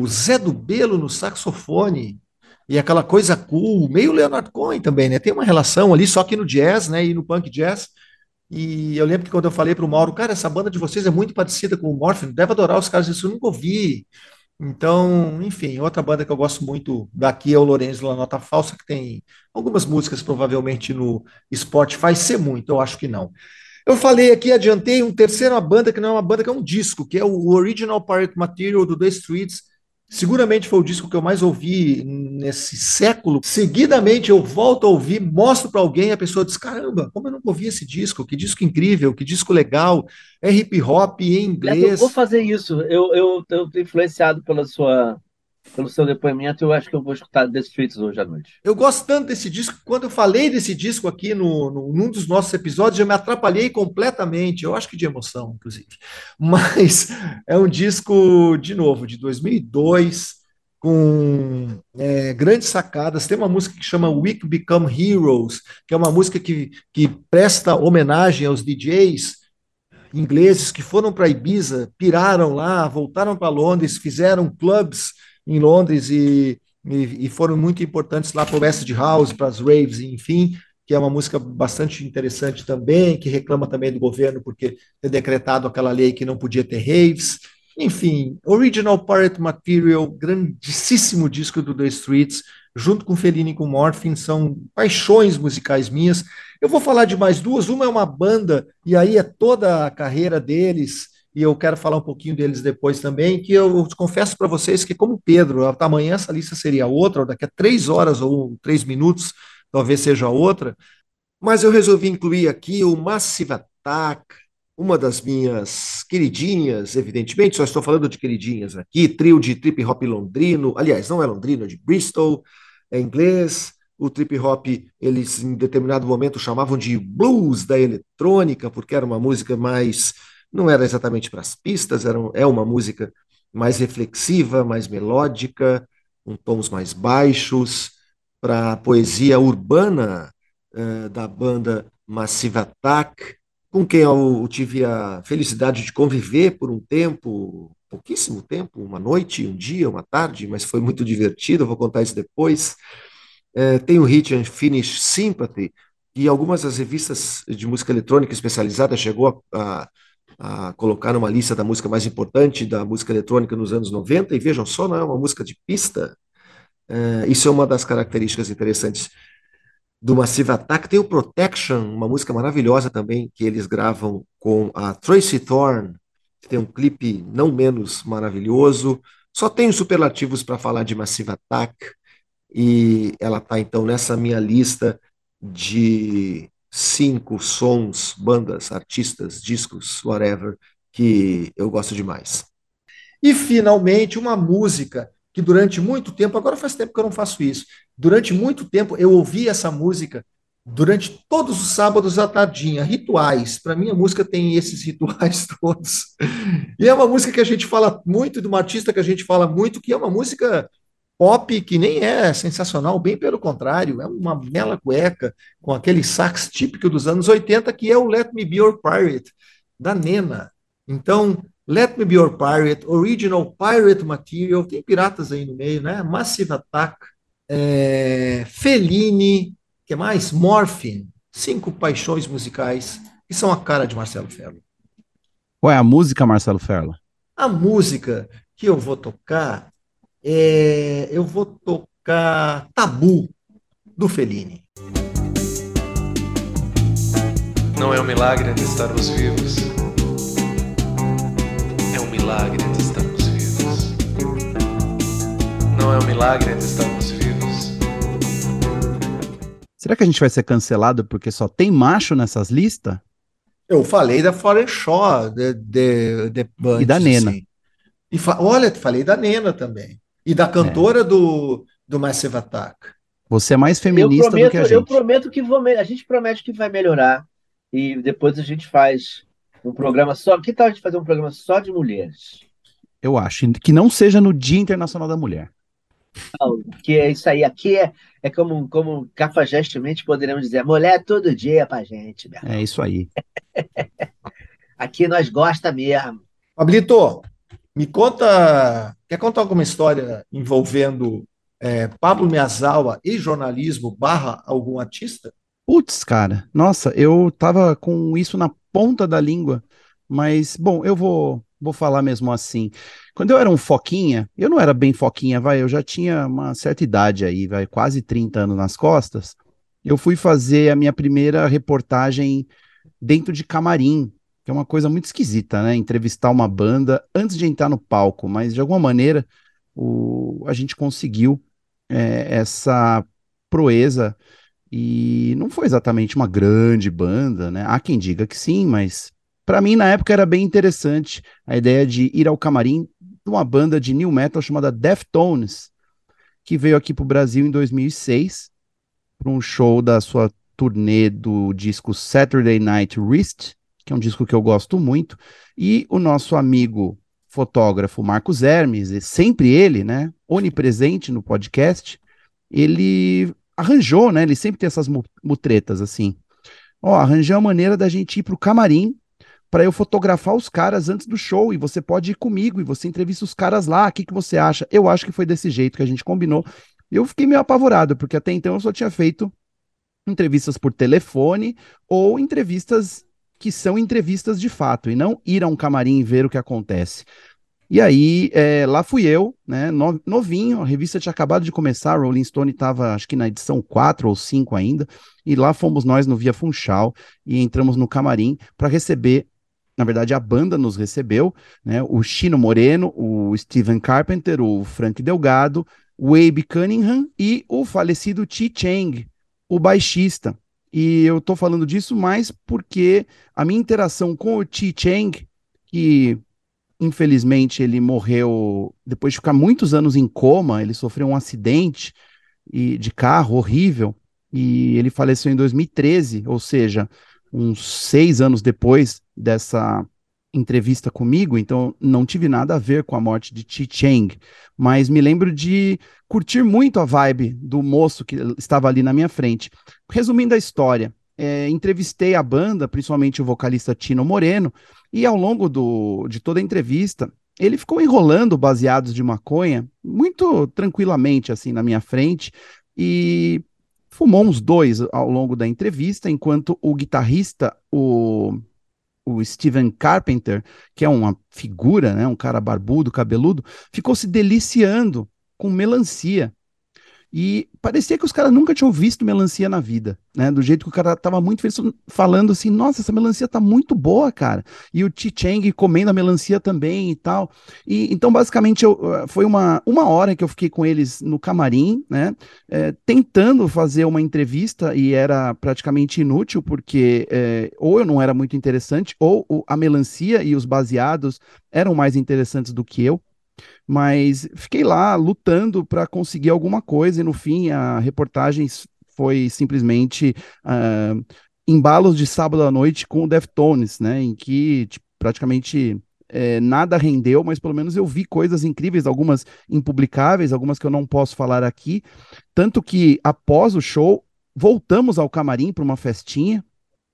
o Zé do Belo no saxofone, e aquela coisa cool, meio Leonard Cohen também, né? Tem uma relação ali, só que no jazz, né? E no punk jazz. E eu lembro que quando eu falei para o Mauro, cara, essa banda de vocês é muito parecida com o Morphine, deve adorar os caras, isso eu nunca ouvi. Então, enfim, outra banda que eu gosto muito daqui é o Lourenço La Nota Falsa, que tem algumas músicas provavelmente no Spotify, ser muito, eu acho que não. Eu falei aqui, adiantei um terceira banda que não é uma banda, que é um disco, que é o Original Pirate Material do The Streets. Seguramente foi o disco que eu mais ouvi nesse século. Seguidamente eu volto a ouvir, mostro para alguém, a pessoa diz: caramba, como eu nunca ouvi esse disco? Que disco incrível, que disco legal, é hip hop em Neto, eu inglês. vou fazer isso. Eu, eu, eu tô influenciado pela sua, pelo seu depoimento. Eu acho que eu vou escutar The Streets hoje à noite. Eu gosto tanto desse disco, quando eu falei desse disco aqui no, no, num dos nossos episódios, eu me atrapalhei completamente, eu acho que de emoção, inclusive. Mas é um disco, de novo, de 2002, com é, grandes sacadas. Tem uma música que chama We Become Heroes, que é uma música que, que presta homenagem aos DJs ingleses que foram para Ibiza, piraram lá, voltaram para Londres, fizeram clubs em Londres e, e, e foram muito importantes lá para o Acid House, para as raves, enfim, que é uma música bastante interessante também, que reclama também do governo porque ter decretado aquela lei que não podia ter raves. Enfim, Original Pirate Material, grandíssimo disco do The Streets, junto com Fellini e com Morphine, são paixões musicais minhas. Eu vou falar de mais duas, uma é uma banda, e aí é toda a carreira deles, e eu quero falar um pouquinho deles depois também, que eu confesso para vocês que, como Pedro, amanhã essa lista seria outra, ou daqui a três horas ou três minutos, talvez seja outra, mas eu resolvi incluir aqui o Massive Attack, uma das minhas queridinhas, evidentemente, só estou falando de queridinhas aqui, trio de trip hop londrino, aliás, não é londrino, é de Bristol, é inglês, o trip hop, eles em determinado momento chamavam de blues da eletrônica, porque era uma música mais não era exatamente para as pistas, era, é uma música mais reflexiva, mais melódica, com tons mais baixos, para a poesia urbana uh, da banda Massive Attack, com quem eu tive a felicidade de conviver por um tempo, pouquíssimo tempo, uma noite, um dia, uma tarde, mas foi muito divertido, vou contar isso depois. Uh, tem o hit Unfinished Sympathy, e algumas das revistas de música eletrônica especializada chegou a, a a colocar numa lista da música mais importante da música eletrônica nos anos 90, e vejam só, não é uma música de pista. É, isso é uma das características interessantes do Massive Attack. Tem o Protection, uma música maravilhosa também, que eles gravam com a Tracy Thorn, que tem um clipe não menos maravilhoso. Só tenho superlativos para falar de Massive Attack, e ela está então nessa minha lista de cinco sons, bandas, artistas, discos, whatever, que eu gosto demais. E finalmente uma música que durante muito tempo, agora faz tempo que eu não faço isso, durante muito tempo eu ouvi essa música durante todos os sábados à tardinha, rituais. Para mim a música tem esses rituais todos. E é uma música que a gente fala muito, de uma artista que a gente fala muito, que é uma música pop que nem é sensacional, bem pelo contrário, é uma bela cueca com aquele sax típico dos anos 80 que é o Let Me Be Your Pirate da Nena. Então, Let Me Be Your Pirate, Original Pirate Material, tem piratas aí no meio, né? Massive Attack, é, Fellini, que mais? Morphine, cinco paixões musicais que são a cara de Marcelo Ferro. Qual é a música, Marcelo Ferla? A música que eu vou tocar é, eu vou tocar Tabu, do Fellini. Não é um milagre de estarmos vivos, é um milagre de estarmos não é um milagre ainda estarmos vivos. Será que a gente vai ser cancelado porque só tem macho nessas listas? Eu falei da Foreign Shaw, de, de, de Bunch, E da Nena. assim. E fa- olha, falei da Nena também. E da cantora do, do Massive Attack. Você é mais Eu feminista do prometo, que a eu gente. prometo que vou, a gente promete que vai melhorar e depois a gente faz um programa só. Que tal a gente fazer um programa só de mulheres? Eu acho. Que não seja no Dia Internacional da Mulher. Que é isso aí. Aqui é, é como, como cafajestemente poderíamos dizer, mulher todo dia pra gente, meu. É isso aí. Aqui nós gosta mesmo. Pablito, me conta. Quer contar alguma história envolvendo é, Pablo Miyazawa e jornalismo barra algum artista? Putz, cara, nossa, eu tava com isso na ponta da língua, mas, bom, eu vou, vou falar mesmo assim. Quando eu era um foquinha, eu não era bem foquinha, vai, eu já tinha uma certa idade aí, vai, quase 30 anos nas costas. Eu fui fazer a minha primeira reportagem dentro de camarim, que é uma coisa muito esquisita, né? Entrevistar uma banda antes de entrar no palco, mas de alguma maneira o, a gente conseguiu é, essa proeza e não foi exatamente uma grande banda, né? Há quem diga que sim, mas para mim na época era bem interessante a ideia de ir ao camarim de uma banda de new metal chamada Deftones, que veio aqui para o Brasil em 2006 para um show da sua turnê do disco Saturday Night Wrist, que é um disco que eu gosto muito, e o nosso amigo fotógrafo Marcos Hermes, sempre ele, né, onipresente no podcast, ele arranjou, né, ele sempre tem essas mu- mutretas assim. Ó, arranjei uma maneira da gente ir pro camarim para eu fotografar os caras antes do show e você pode ir comigo e você entrevista os caras lá. O que que você acha? Eu acho que foi desse jeito que a gente combinou. Eu fiquei meio apavorado, porque até então eu só tinha feito entrevistas por telefone ou entrevistas que são entrevistas de fato, e não ir a um camarim e ver o que acontece. E aí, é, lá fui eu, né, no- novinho, a revista tinha acabado de começar, Rolling Stone estava, acho que na edição 4 ou 5 ainda, e lá fomos nós no Via Funchal e entramos no camarim para receber, na verdade a banda nos recebeu, né, o Chino Moreno, o Steven Carpenter, o Frank Delgado, o Abe Cunningham e o falecido Chi Chang, o baixista. E eu tô falando disso mais porque a minha interação com o Chi Chang, que infelizmente ele morreu depois de ficar muitos anos em coma, ele sofreu um acidente e, de carro horrível e ele faleceu em 2013, ou seja, uns seis anos depois dessa entrevista comigo, então não tive nada a ver com a morte de Chi Chang, mas me lembro de curtir muito a vibe do moço que estava ali na minha frente. Resumindo a história, é, entrevistei a banda, principalmente o vocalista Tino Moreno, e ao longo do, de toda a entrevista, ele ficou enrolando baseados de maconha muito tranquilamente assim na minha frente e fumou uns dois ao longo da entrevista, enquanto o guitarrista, o, o Steven Carpenter, que é uma figura, né, um cara barbudo, cabeludo, ficou se deliciando com melancia. E parecia que os caras nunca tinham visto melancia na vida, né? Do jeito que o cara tava muito feliz, falando assim, nossa, essa melancia tá muito boa, cara. E o Chi Chang comendo a melancia também e tal. E então, basicamente, eu, eh, foi uma, uma hora que eu fiquei com eles no camarim, né? eh, tentando fazer uma entrevista e era praticamente inútil, porque eh, ou eu não era muito interessante, ou a melancia e os baseados eram mais interessantes do que eu mas fiquei lá lutando para conseguir alguma coisa e no fim a reportagem foi simplesmente ah, embalos de sábado à noite com o Deftones, né, em que tipo, praticamente eh, nada rendeu, mas pelo menos eu vi coisas incríveis, algumas impublicáveis, algumas que eu não posso falar aqui, tanto que após o show voltamos ao camarim para uma festinha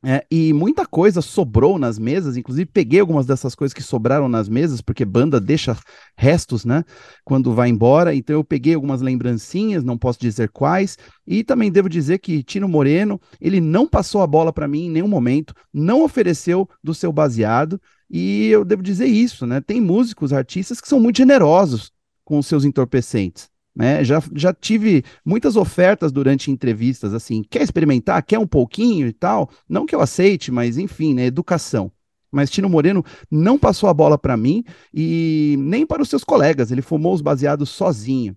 é, e muita coisa sobrou nas mesas, inclusive peguei algumas dessas coisas que sobraram nas mesas, porque banda deixa restos, né, quando vai embora. Então eu peguei algumas lembrancinhas, não posso dizer quais, e também devo dizer que Tino Moreno, ele não passou a bola para mim em nenhum momento, não ofereceu do seu baseado, e eu devo dizer isso, né? Tem músicos, artistas que são muito generosos com os seus entorpecentes. Né? Já, já tive muitas ofertas durante entrevistas, assim, quer experimentar, quer um pouquinho e tal? Não que eu aceite, mas enfim, né? Educação. Mas Tino Moreno não passou a bola para mim e nem para os seus colegas, ele fumou os baseados sozinho.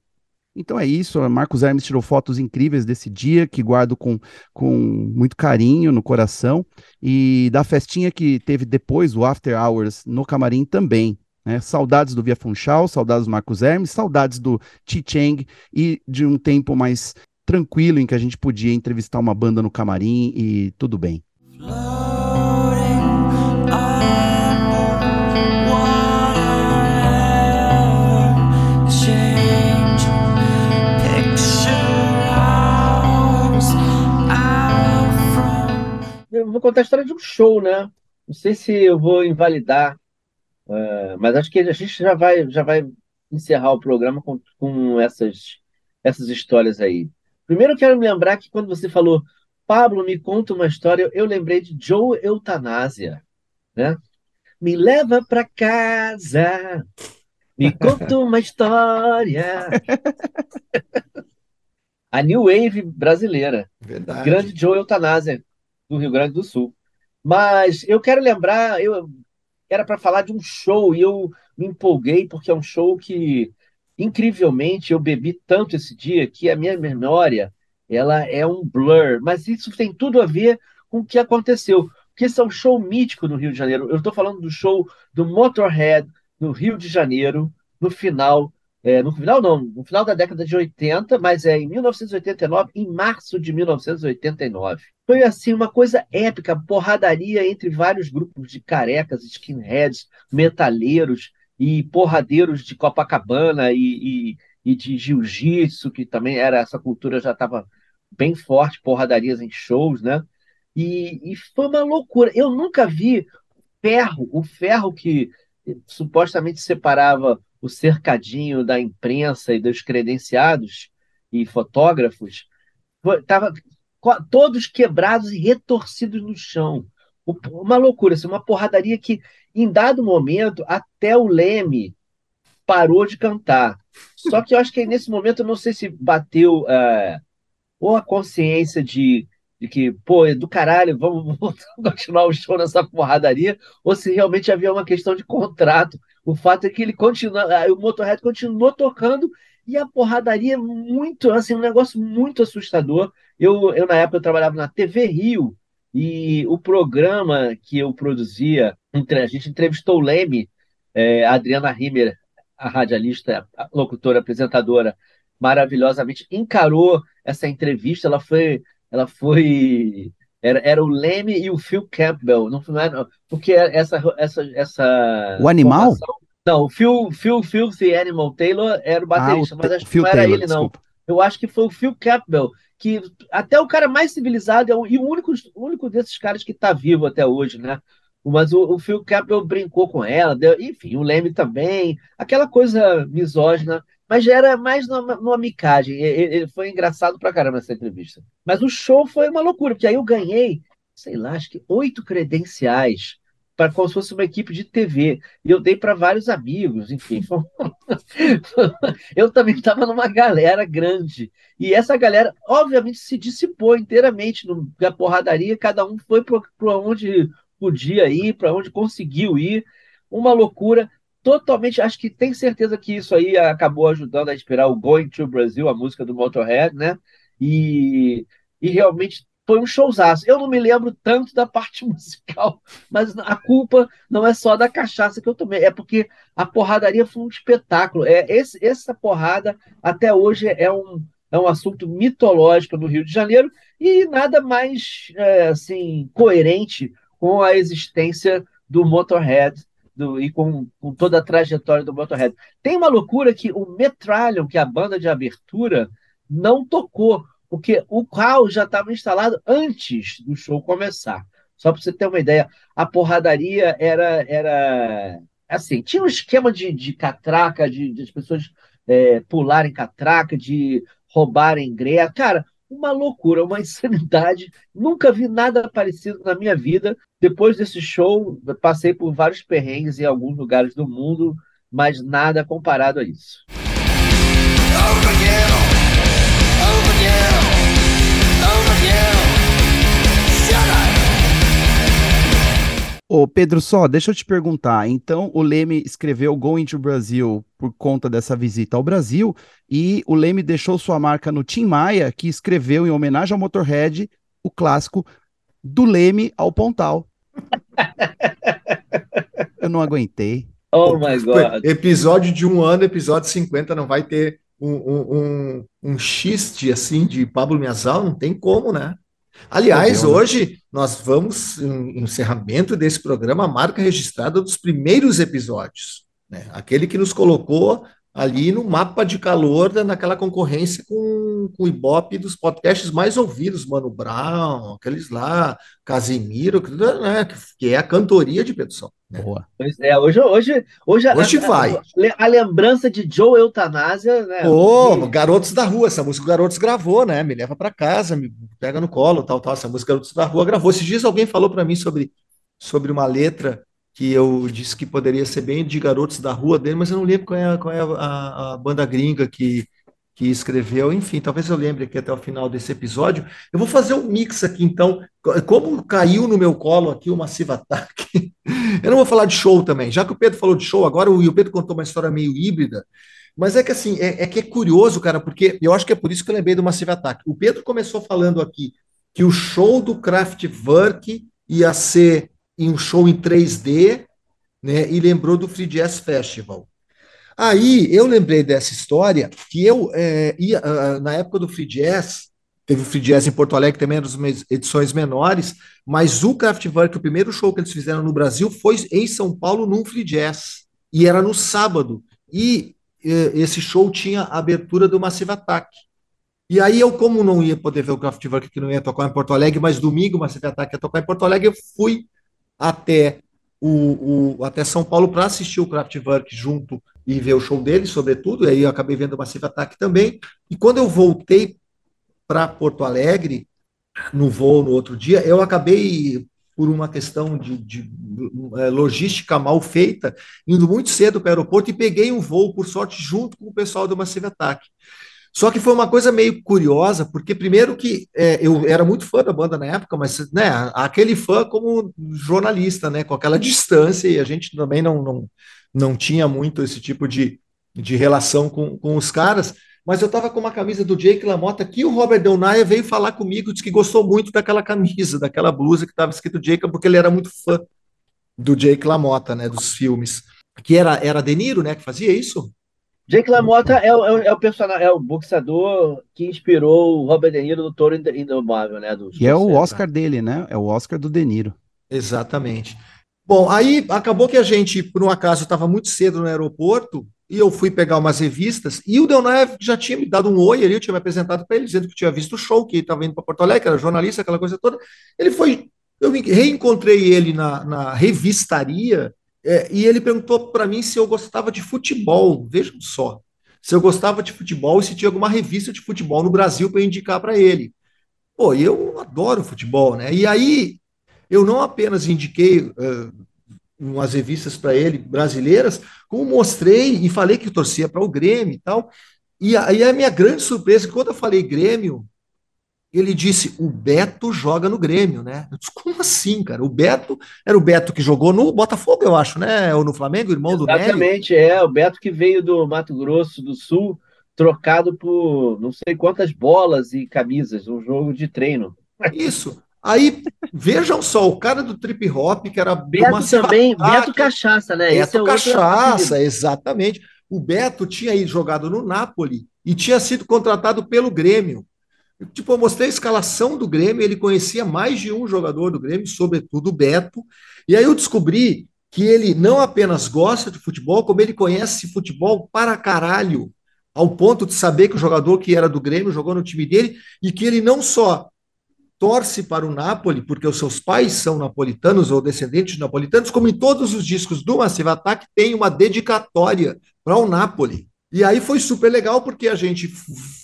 Então é isso, Marcos Hermes tirou fotos incríveis desse dia, que guardo com, com muito carinho no coração, e da festinha que teve depois, o After Hours, no camarim também. Né? Saudades do Via Funchal, saudades do Marcos Hermes, saudades do Chi Cheng e de um tempo mais tranquilo em que a gente podia entrevistar uma banda no camarim e tudo bem. Eu vou contar a história de um show, né? Não sei se eu vou invalidar, uh, mas acho que a gente já vai, já vai encerrar o programa com, com essas, essas histórias aí. Primeiro, eu quero me lembrar que quando você falou, Pablo, me conta uma história, eu lembrei de Joe Eutanásia, né? Me leva para casa, me conta uma história. a New Wave brasileira. Verdade. Grande Joe Eutanásia, do Rio Grande do Sul. Mas eu quero lembrar, eu era para falar de um show e eu me empolguei porque é um show que incrivelmente eu bebi tanto esse dia que a minha memória ela é um blur, mas isso tem tudo a ver com o que aconteceu, porque esse é um show mítico no Rio de Janeiro. Eu estou falando do show do Motorhead no Rio de Janeiro, no final é, no final não, no final da década de 80, mas é em 1989, em março de 1989. Foi assim uma coisa épica, porradaria entre vários grupos de carecas, skinheads, metaleiros e porradeiros de Copacabana e, e, e de jiu-jitsu, que também era essa cultura já estava bem forte, porradarias em shows, né? E, e foi uma loucura. Eu nunca vi ferro, o ferro que supostamente separava o cercadinho da imprensa e dos credenciados e fotógrafos, estava todos quebrados e retorcidos no chão. Uma loucura, assim, uma porradaria que, em dado momento, até o Leme parou de cantar. Só que eu acho que nesse momento, não sei se bateu uh, ou a consciência de, de que, pô, é do caralho, vamos, vamos continuar o show nessa porradaria, ou se realmente havia uma questão de contrato o fato é que ele continua, o Motorhead continuou tocando e a porradaria muito, assim, um negócio muito assustador. Eu, eu na época eu trabalhava na TV Rio e o programa que eu produzia, a gente entrevistou o Leme, é, a Adriana Rimmer, a radialista, a locutora, apresentadora, maravilhosamente encarou essa entrevista. Ela foi, ela foi era, era o Leme e o Phil Campbell, não, não era, porque essa, essa, essa. O animal? Não, o Phil, Phil Filthy Animal Taylor era o baterista, ah, o mas acho que não era Taylor, ele, não. Desculpa. Eu acho que foi o Phil Campbell, que até o cara mais civilizado é e o único, o único desses caras que está vivo até hoje, né? Mas o, o Phil Campbell brincou com ela, deu, enfim, o Leme também, aquela coisa misógina mas já era mais numa, numa micagem. Ele, ele foi engraçado pra caramba essa entrevista. Mas o show foi uma loucura, porque aí eu ganhei, sei lá, acho que oito credenciais para como se fosse uma equipe de TV. E eu dei para vários amigos, enfim. eu também estava numa galera grande. E essa galera, obviamente, se dissipou inteiramente na porradaria, cada um foi para onde podia ir, para onde conseguiu ir. Uma loucura totalmente. Acho que tem certeza que isso aí acabou ajudando a inspirar o Going to Brasil, a música do Motorhead, né? E, e realmente foi um showzaço. Eu não me lembro tanto da parte musical, mas a culpa não é só da cachaça que eu tomei, é porque a porradaria foi um espetáculo. É esse, essa porrada até hoje é um, é um assunto mitológico no Rio de Janeiro e nada mais é, assim coerente com a existência do Motorhead do, e com, com, toda a trajetória do Motorhead. Tem uma loucura que o Metrallion, que é a banda de abertura, não tocou, porque o caos já estava instalado antes do show começar. Só para você ter uma ideia, a porradaria era, era assim, tinha um esquema de, de catraca, de, de as pessoas é, pularem catraca, de roubarem ingresso. Cara, uma loucura, uma insanidade. Nunca vi nada parecido na minha vida. Depois desse show, passei por vários perrengues em alguns lugares do mundo, mas nada comparado a isso. Ô, Pedro, só, deixa eu te perguntar. Então, o Leme escreveu Going to Brasil por conta dessa visita ao Brasil, e o Leme deixou sua marca no Tim Maia, que escreveu, em homenagem ao Motorhead, o clássico Do Leme ao Pontal. eu não aguentei. Oh my God. Episódio de um ano, episódio 50, não vai ter um, um, um, um xiste assim de Pablo Miasal, não tem como, né? Aliás, Entendeu, né? hoje nós vamos, em encerramento desse programa, a marca registrada dos primeiros episódios, né? Aquele que nos colocou ali no mapa de calor naquela concorrência com, com o Ibope dos podcasts mais ouvidos, Mano Brown, aqueles lá, Casimiro, que, né, que- é a cantoria de Pedro Sol. né? Boa. Pois é, hoje, hoje, hoje, a- Hoje a, vai. A, a lembrança de Joe Eutanásia, né? Pô, Garotos da Rua, essa música o Garotos gravou, né? Me leva pra casa, me pega no colo, tal, tal. Essa música Garotos da Rua gravou. Esses dias alguém falou pra mim sobre, sobre uma letra que eu disse que poderia ser bem de Garotos da Rua dele, mas eu não lembro qual é, a- qual é a, a- banda gringa que, que escreveu. Enfim, talvez eu lembre aqui até o final desse episódio. Eu vou fazer um mix aqui, então. Como caiu no meu colo aqui o Massive Attack, eu não vou falar de show também. Já que o Pedro falou de show agora, e o Pedro contou uma história meio híbrida. Mas é que assim, é, é que é curioso, cara, porque eu acho que é por isso que eu lembrei do Massive Attack. O Pedro começou falando aqui que o show do Kraftwerk ia ser em um show em 3D, né? E lembrou do Free Jazz Festival. Aí eu lembrei dessa história que eu é, ia ah, na época do Free Jazz, teve o Free Jazz em Porto Alegre também, eram edições menores, mas o Kraftwerk, o primeiro show que eles fizeram no Brasil foi em São Paulo num Free Jazz e era no sábado. E eh, esse show tinha a abertura do Massive Attack. E aí eu, como não ia poder ver o Kraftwerk, que não ia tocar em Porto Alegre, mas domingo o Massive Attack ia tocar em Porto Alegre, eu fui até o, o- até São Paulo para assistir o Kraftwerk junto e ver o show dele, sobretudo, e aí eu acabei vendo o Massive Attack também. E quando eu voltei para Porto Alegre, no voo no outro dia, eu acabei, por uma questão de, de, eh, logística mal feita, indo muito cedo para o aeroporto e peguei um voo, por sorte, junto com o pessoal do Massive Attack. Só que foi uma coisa meio curiosa, porque primeiro que é, eu era muito fã da banda na época, mas né, aquele fã como jornalista, né, com aquela distância, e a gente também não, não, não tinha muito esse tipo de, de relação com, com os caras, mas eu estava com uma camisa do Jake LaMotta que o Robert Downey veio falar comigo, disse que gostou muito daquela camisa, daquela blusa que estava escrito Jake, porque ele era muito fã do Jake LaMotta, né, dos filmes. Que era, era De Niro, né, que fazia isso? Jake LaMotta é, o- é, o- é o personagem, é o boxeador que inspirou o Robert De Niro no Toro Ind- Indomável, né? Do E é o. Oscar dele, né? É o Oscar do De Niro. Exatamente. Bom, aí acabou que a gente, por um acaso, estava muito cedo no aeroporto e eu fui pegar umas revistas e o Delnav já tinha me dado um oi ali, eu tinha me apresentado para ele, dizendo que tinha visto o show, que estava indo para Porto Alegre, que era jornalista, aquela coisa toda. Ele foi, eu me- reencontrei ele na, na revistaria é, e ele perguntou para mim se eu gostava de futebol. Vejam só, se eu gostava de futebol e se tinha alguma revista de futebol no Brasil para indicar para ele. Pô, eu adoro futebol, né? E aí eu não apenas indiquei eh, umas revistas para ele brasileiras, como mostrei e falei que torcia para o Grêmio e tal. E aí a minha grande surpresa, é quando eu falei Grêmio, ele disse: o Beto joga no Grêmio, né? Eu disse, como assim, cara? O Beto era o Beto que jogou no Botafogo, eu acho, né? Ou no Flamengo, irmão do Nélio. Exatamente, é. O Beto que veio do Mato Grosso do Sul, trocado por não sei quantas bolas e camisas, um jogo de treino. Isso. Aí, vejam só, o cara do trip hop, que era Beto também, Beto Cachaça, né? É Beto outro Cachaça, exatamente. O Beto tinha aí jogado no Napoli e tinha sido contratado pelo Grêmio. Tipo, eu mostrei a escalação do Grêmio, ele conhecia mais de um jogador do Grêmio, sobretudo o Beto. E aí eu descobri que ele não apenas gosta de futebol, como ele conhece futebol para caralho, ao ponto de saber que o jogador que era do Grêmio jogou no time dele e que ele não só torce para o Napoli, porque os seus pais são napolitanos ou descendentes de napolitanos, como em todos os discos do Massive Attack tem uma dedicatória para o Napoli. E aí foi super legal porque a gente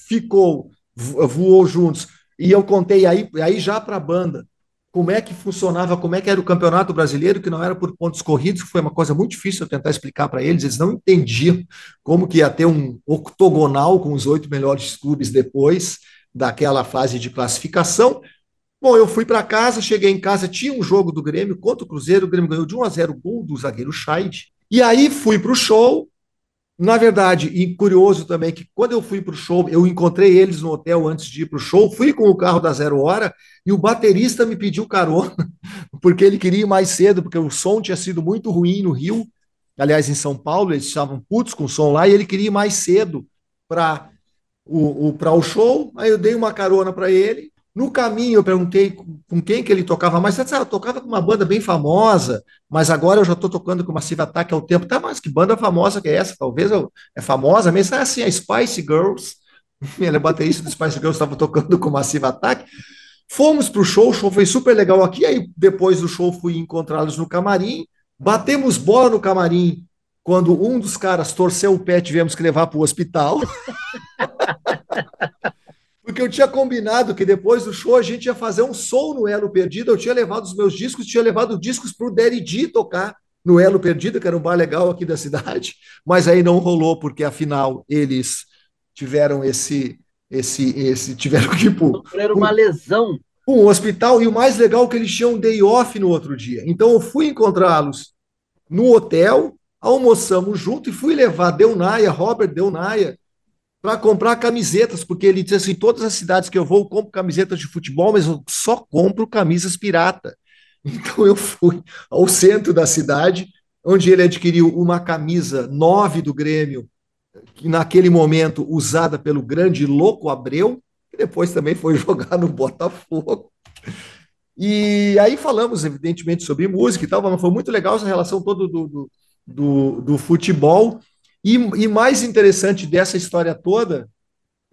ficou, voou juntos, e eu contei aí, aí já para a banda como é que funcionava, como é que era o Campeonato Brasileiro, que não era por pontos corridos, que foi uma coisa muito difícil eu tentar explicar para eles, eles não entendiam como que ia ter um octogonal com os oito melhores clubes depois daquela fase de classificação, Bom, eu fui para casa, cheguei em casa, tinha um jogo do Grêmio contra o Cruzeiro, o Grêmio ganhou de 1 a 0 gol do zagueiro Scheid. E aí fui para o show. Na verdade, e curioso também que quando eu fui para o show, eu encontrei eles no hotel antes de ir para o show, fui com o carro da Zero Hora e o baterista me pediu carona, porque ele queria ir mais cedo, porque o som tinha sido muito ruim no Rio. Aliás, em São Paulo, eles estavam putos com o som lá e ele queria ir mais cedo para o, o, o show. Aí eu dei uma carona para ele no caminho, eu perguntei com quem que ele tocava mais. Você disse, ah, eu tocava com uma banda bem famosa, mas agora eu já estou tocando com Massive Attack um tempo. Tá, mas que banda famosa que é essa? Talvez eu, é famosa mesmo. É assim, a Spice Girls. Ele é baterista do Spice Girls, estava tocando com Massive Attack. Fomos para o show, o show foi super legal aqui. Aí depois do show fui encontrá-los no camarim. Batemos bola no camarim quando um dos caras torceu o pé, tivemos que levar para o hospital. Porque eu tinha combinado que depois do show a gente ia fazer um som no Elo Perdido. Eu tinha levado os meus discos, tinha levado discos para o Daddy D tocar no Elo Perdido, que era um bar legal aqui da cidade. Mas aí não rolou, porque afinal eles tiveram esse. esse, esse tiveram que. Era uma lesão. Um hospital, e o mais legal é que eles tinham um day off no outro dia. Então eu fui encontrá-los no hotel, almoçamos junto e fui levar Deunaia, Robert Deunaia, para comprar camisetas, porque ele diz assim: todas as cidades que eu vou, eu compro camisetas de futebol, mas eu só compro camisas pirata. Então eu fui ao centro da cidade, onde ele adquiriu uma camisa 9 do Grêmio, que naquele momento usada pelo grande Louco Abreu, que depois também foi jogar no Botafogo. E aí falamos, evidentemente, sobre música e tal, mas foi muito legal essa relação toda do, do, do, do futebol. E, e mais interessante dessa história toda,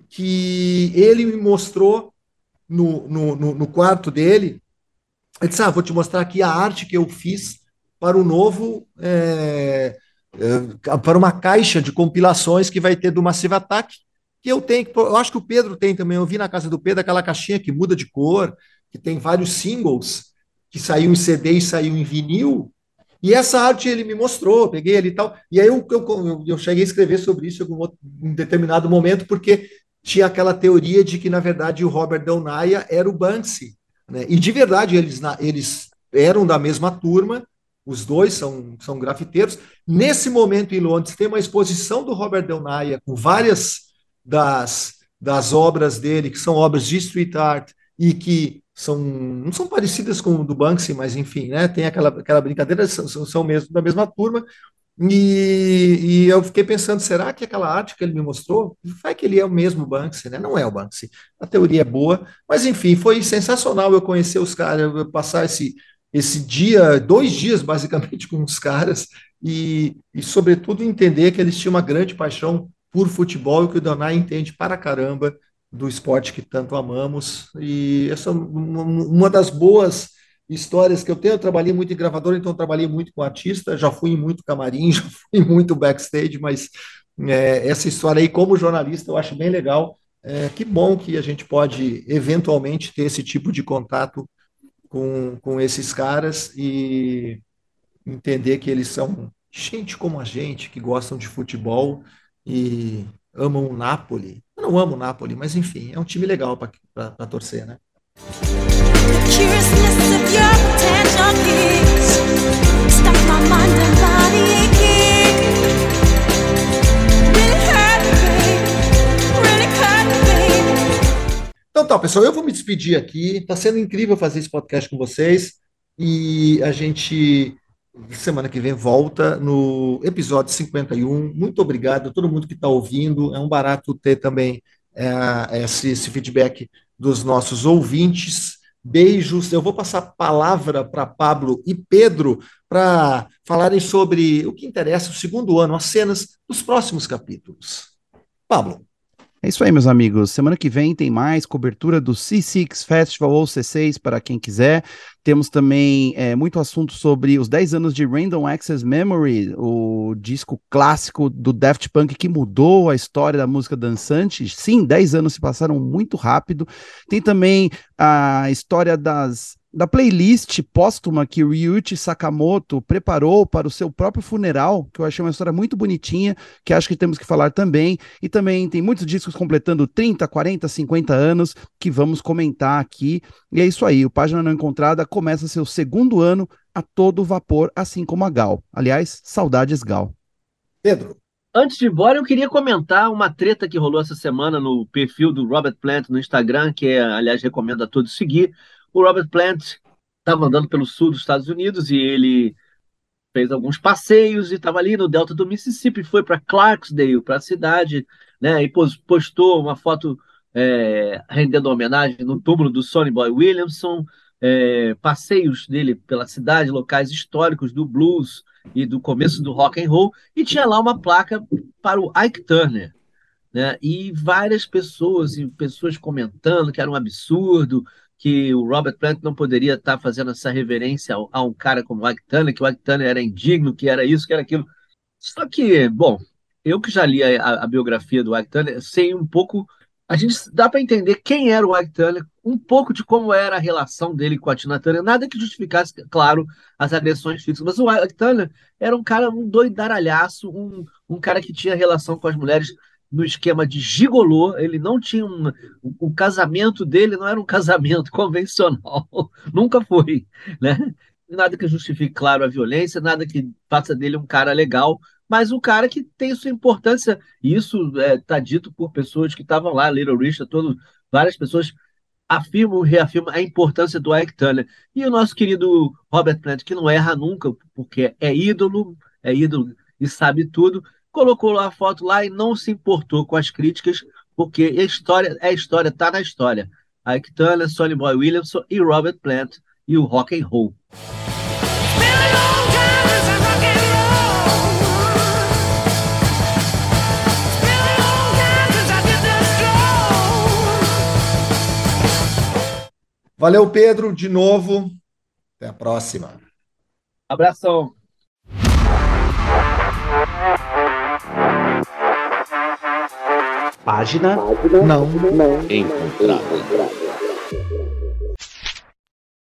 que ele me mostrou no, no, no, quarto dele. Ele disse: Ah, vou te mostrar aqui a arte que eu fiz para o novo. É, é, para uma caixa de compilações que vai ter do Massive Attack, que eu tenho, eu acho que o Pedro tem também, eu vi na casa do Pedro aquela caixinha que muda de cor, que tem vários singles, que saiu em CD e saiu em vinil, e essa arte ele me mostrou, peguei ali e tal. E aí eu, eu, eu cheguei a escrever sobre isso em um determinado momento, porque tinha aquela teoria de que, na verdade, o Robert Delnaia era o Banksy. Né? E de verdade, eles, eles eram da mesma turma, os dois são, são grafiteiros. Nesse momento, em Londres, tem uma exposição do Robert Delnaia com várias das, das obras dele, que são obras de street art e que são não são parecidas com o do Banksy, mas enfim, né? Tem aquela, aquela brincadeira, são, são mesmo da mesma turma. E, e, eu fiquei pensando, será que aquela arte que ele me mostrou, vai que ele é o mesmo Banksy, né? Não é o Banksy. A teoria é boa, mas enfim, foi sensacional eu conhecer os caras, eu passar esse, esse dia, dois dias basicamente com os caras e, e sobretudo entender que eles tinham uma grande paixão por futebol e que o Donai entende para caramba do esporte que tanto amamos. E essa é uma das boas histórias que eu tenho. Eu trabalhei muito em gravador, então trabalhei muito com artista, já fui em muito camarim, já fui muito backstage, mas é, essa história aí, como jornalista, eu acho bem legal. É, que bom que a gente pode eventualmente ter esse tipo de contato com, com esses caras e entender que eles são gente como a gente, que gostam de futebol e amam o Napoli. Eu não amo o Napoli, mas enfim, é um time legal para torcer, né? Então tá, pessoal, eu vou me despedir aqui. Está sendo incrível fazer esse podcast com vocês. E a gente semana que vem volta no episódio 51. Muito obrigado a todo mundo que está ouvindo. É um barato ter também é, esse, esse, feedback dos nossos ouvintes. Beijos. Eu vou passar a palavra para Pablo e Pedro para falarem sobre o que interessa o segundo ano, as cenas dos próximos capítulos. Pablo. É isso aí, meus amigos. Semana que vem tem mais cobertura do C6 Festival ou C6 para quem quiser. Temos também é, muito assunto sobre os 10 anos de Random Access Memory, o disco clássico do Daft Punk que mudou a história da música dançante. Sim, 10 anos se passaram muito rápido. Tem também a história das da playlist póstuma que o Ryuichi Sakamoto preparou para o seu próprio funeral, que eu achei uma história muito bonitinha, que acho que temos que falar também. E também tem muitos discos completando 30, 40, 50 anos que vamos comentar aqui. E é isso aí, o Página Não Encontrada começa seu segundo ano a todo vapor, assim como a Gal. Aliás, saudades Gal. Pedro. Antes de ir embora, eu queria comentar uma treta que rolou essa semana no perfil do Robert Plant no Instagram, que é, aliás, recomendo a todos seguir o Robert Plant estava andando pelo sul dos Estados Unidos e ele fez alguns passeios e estava ali no delta do Mississippi, foi para Clarksdale, para a cidade, né? E postou uma foto é, rendendo homenagem no túmulo do Sonny Boy Williamson, é, passeios dele pela cidade, locais históricos do blues e do começo do rock and roll, e tinha lá uma placa para o Ike Turner. Né? E várias pessoas, e pessoas comentando que era um absurdo, que o Robert Plant não poderia estar fazendo essa reverência a, um cara como o Turner, que o Turner era indigno, que era isso, que era aquilo. Só que, bom, eu que já li a, a biografia do Turner, sei um pouco. A gente dá para entender quem era o Turner, um pouco de como era a relação dele com a Tina Turner, nada que justificasse, claro, as agressões físicas. Mas o Turner era um cara, um doidaralhaço, um, um cara que tinha relação com as mulheres no esquema de gigolô, ele não tinha um. O casamento dele não era um casamento convencional, nunca foi, né? Nada que justifique, claro, a violência, nada que faça dele um cara legal, mas um cara que tem sua importância. E isso está é, tá dito por pessoas que estavam lá, Little Richard, todo, várias pessoas afirmam reafirmam a importância do Ike Turner. E o nosso querido Robert Plant, que não erra nunca, porque é ídolo, é ídolo e sabe tudo, colocou a foto lá e não se importou com as críticas, porque a história é a história, tá na história. Ike Turner, Sonny Boy Williamson e Robert Plant e o rock and roll. Valeu, Pedro, de novo. Até a próxima. Abração. Página, não, não encontrada.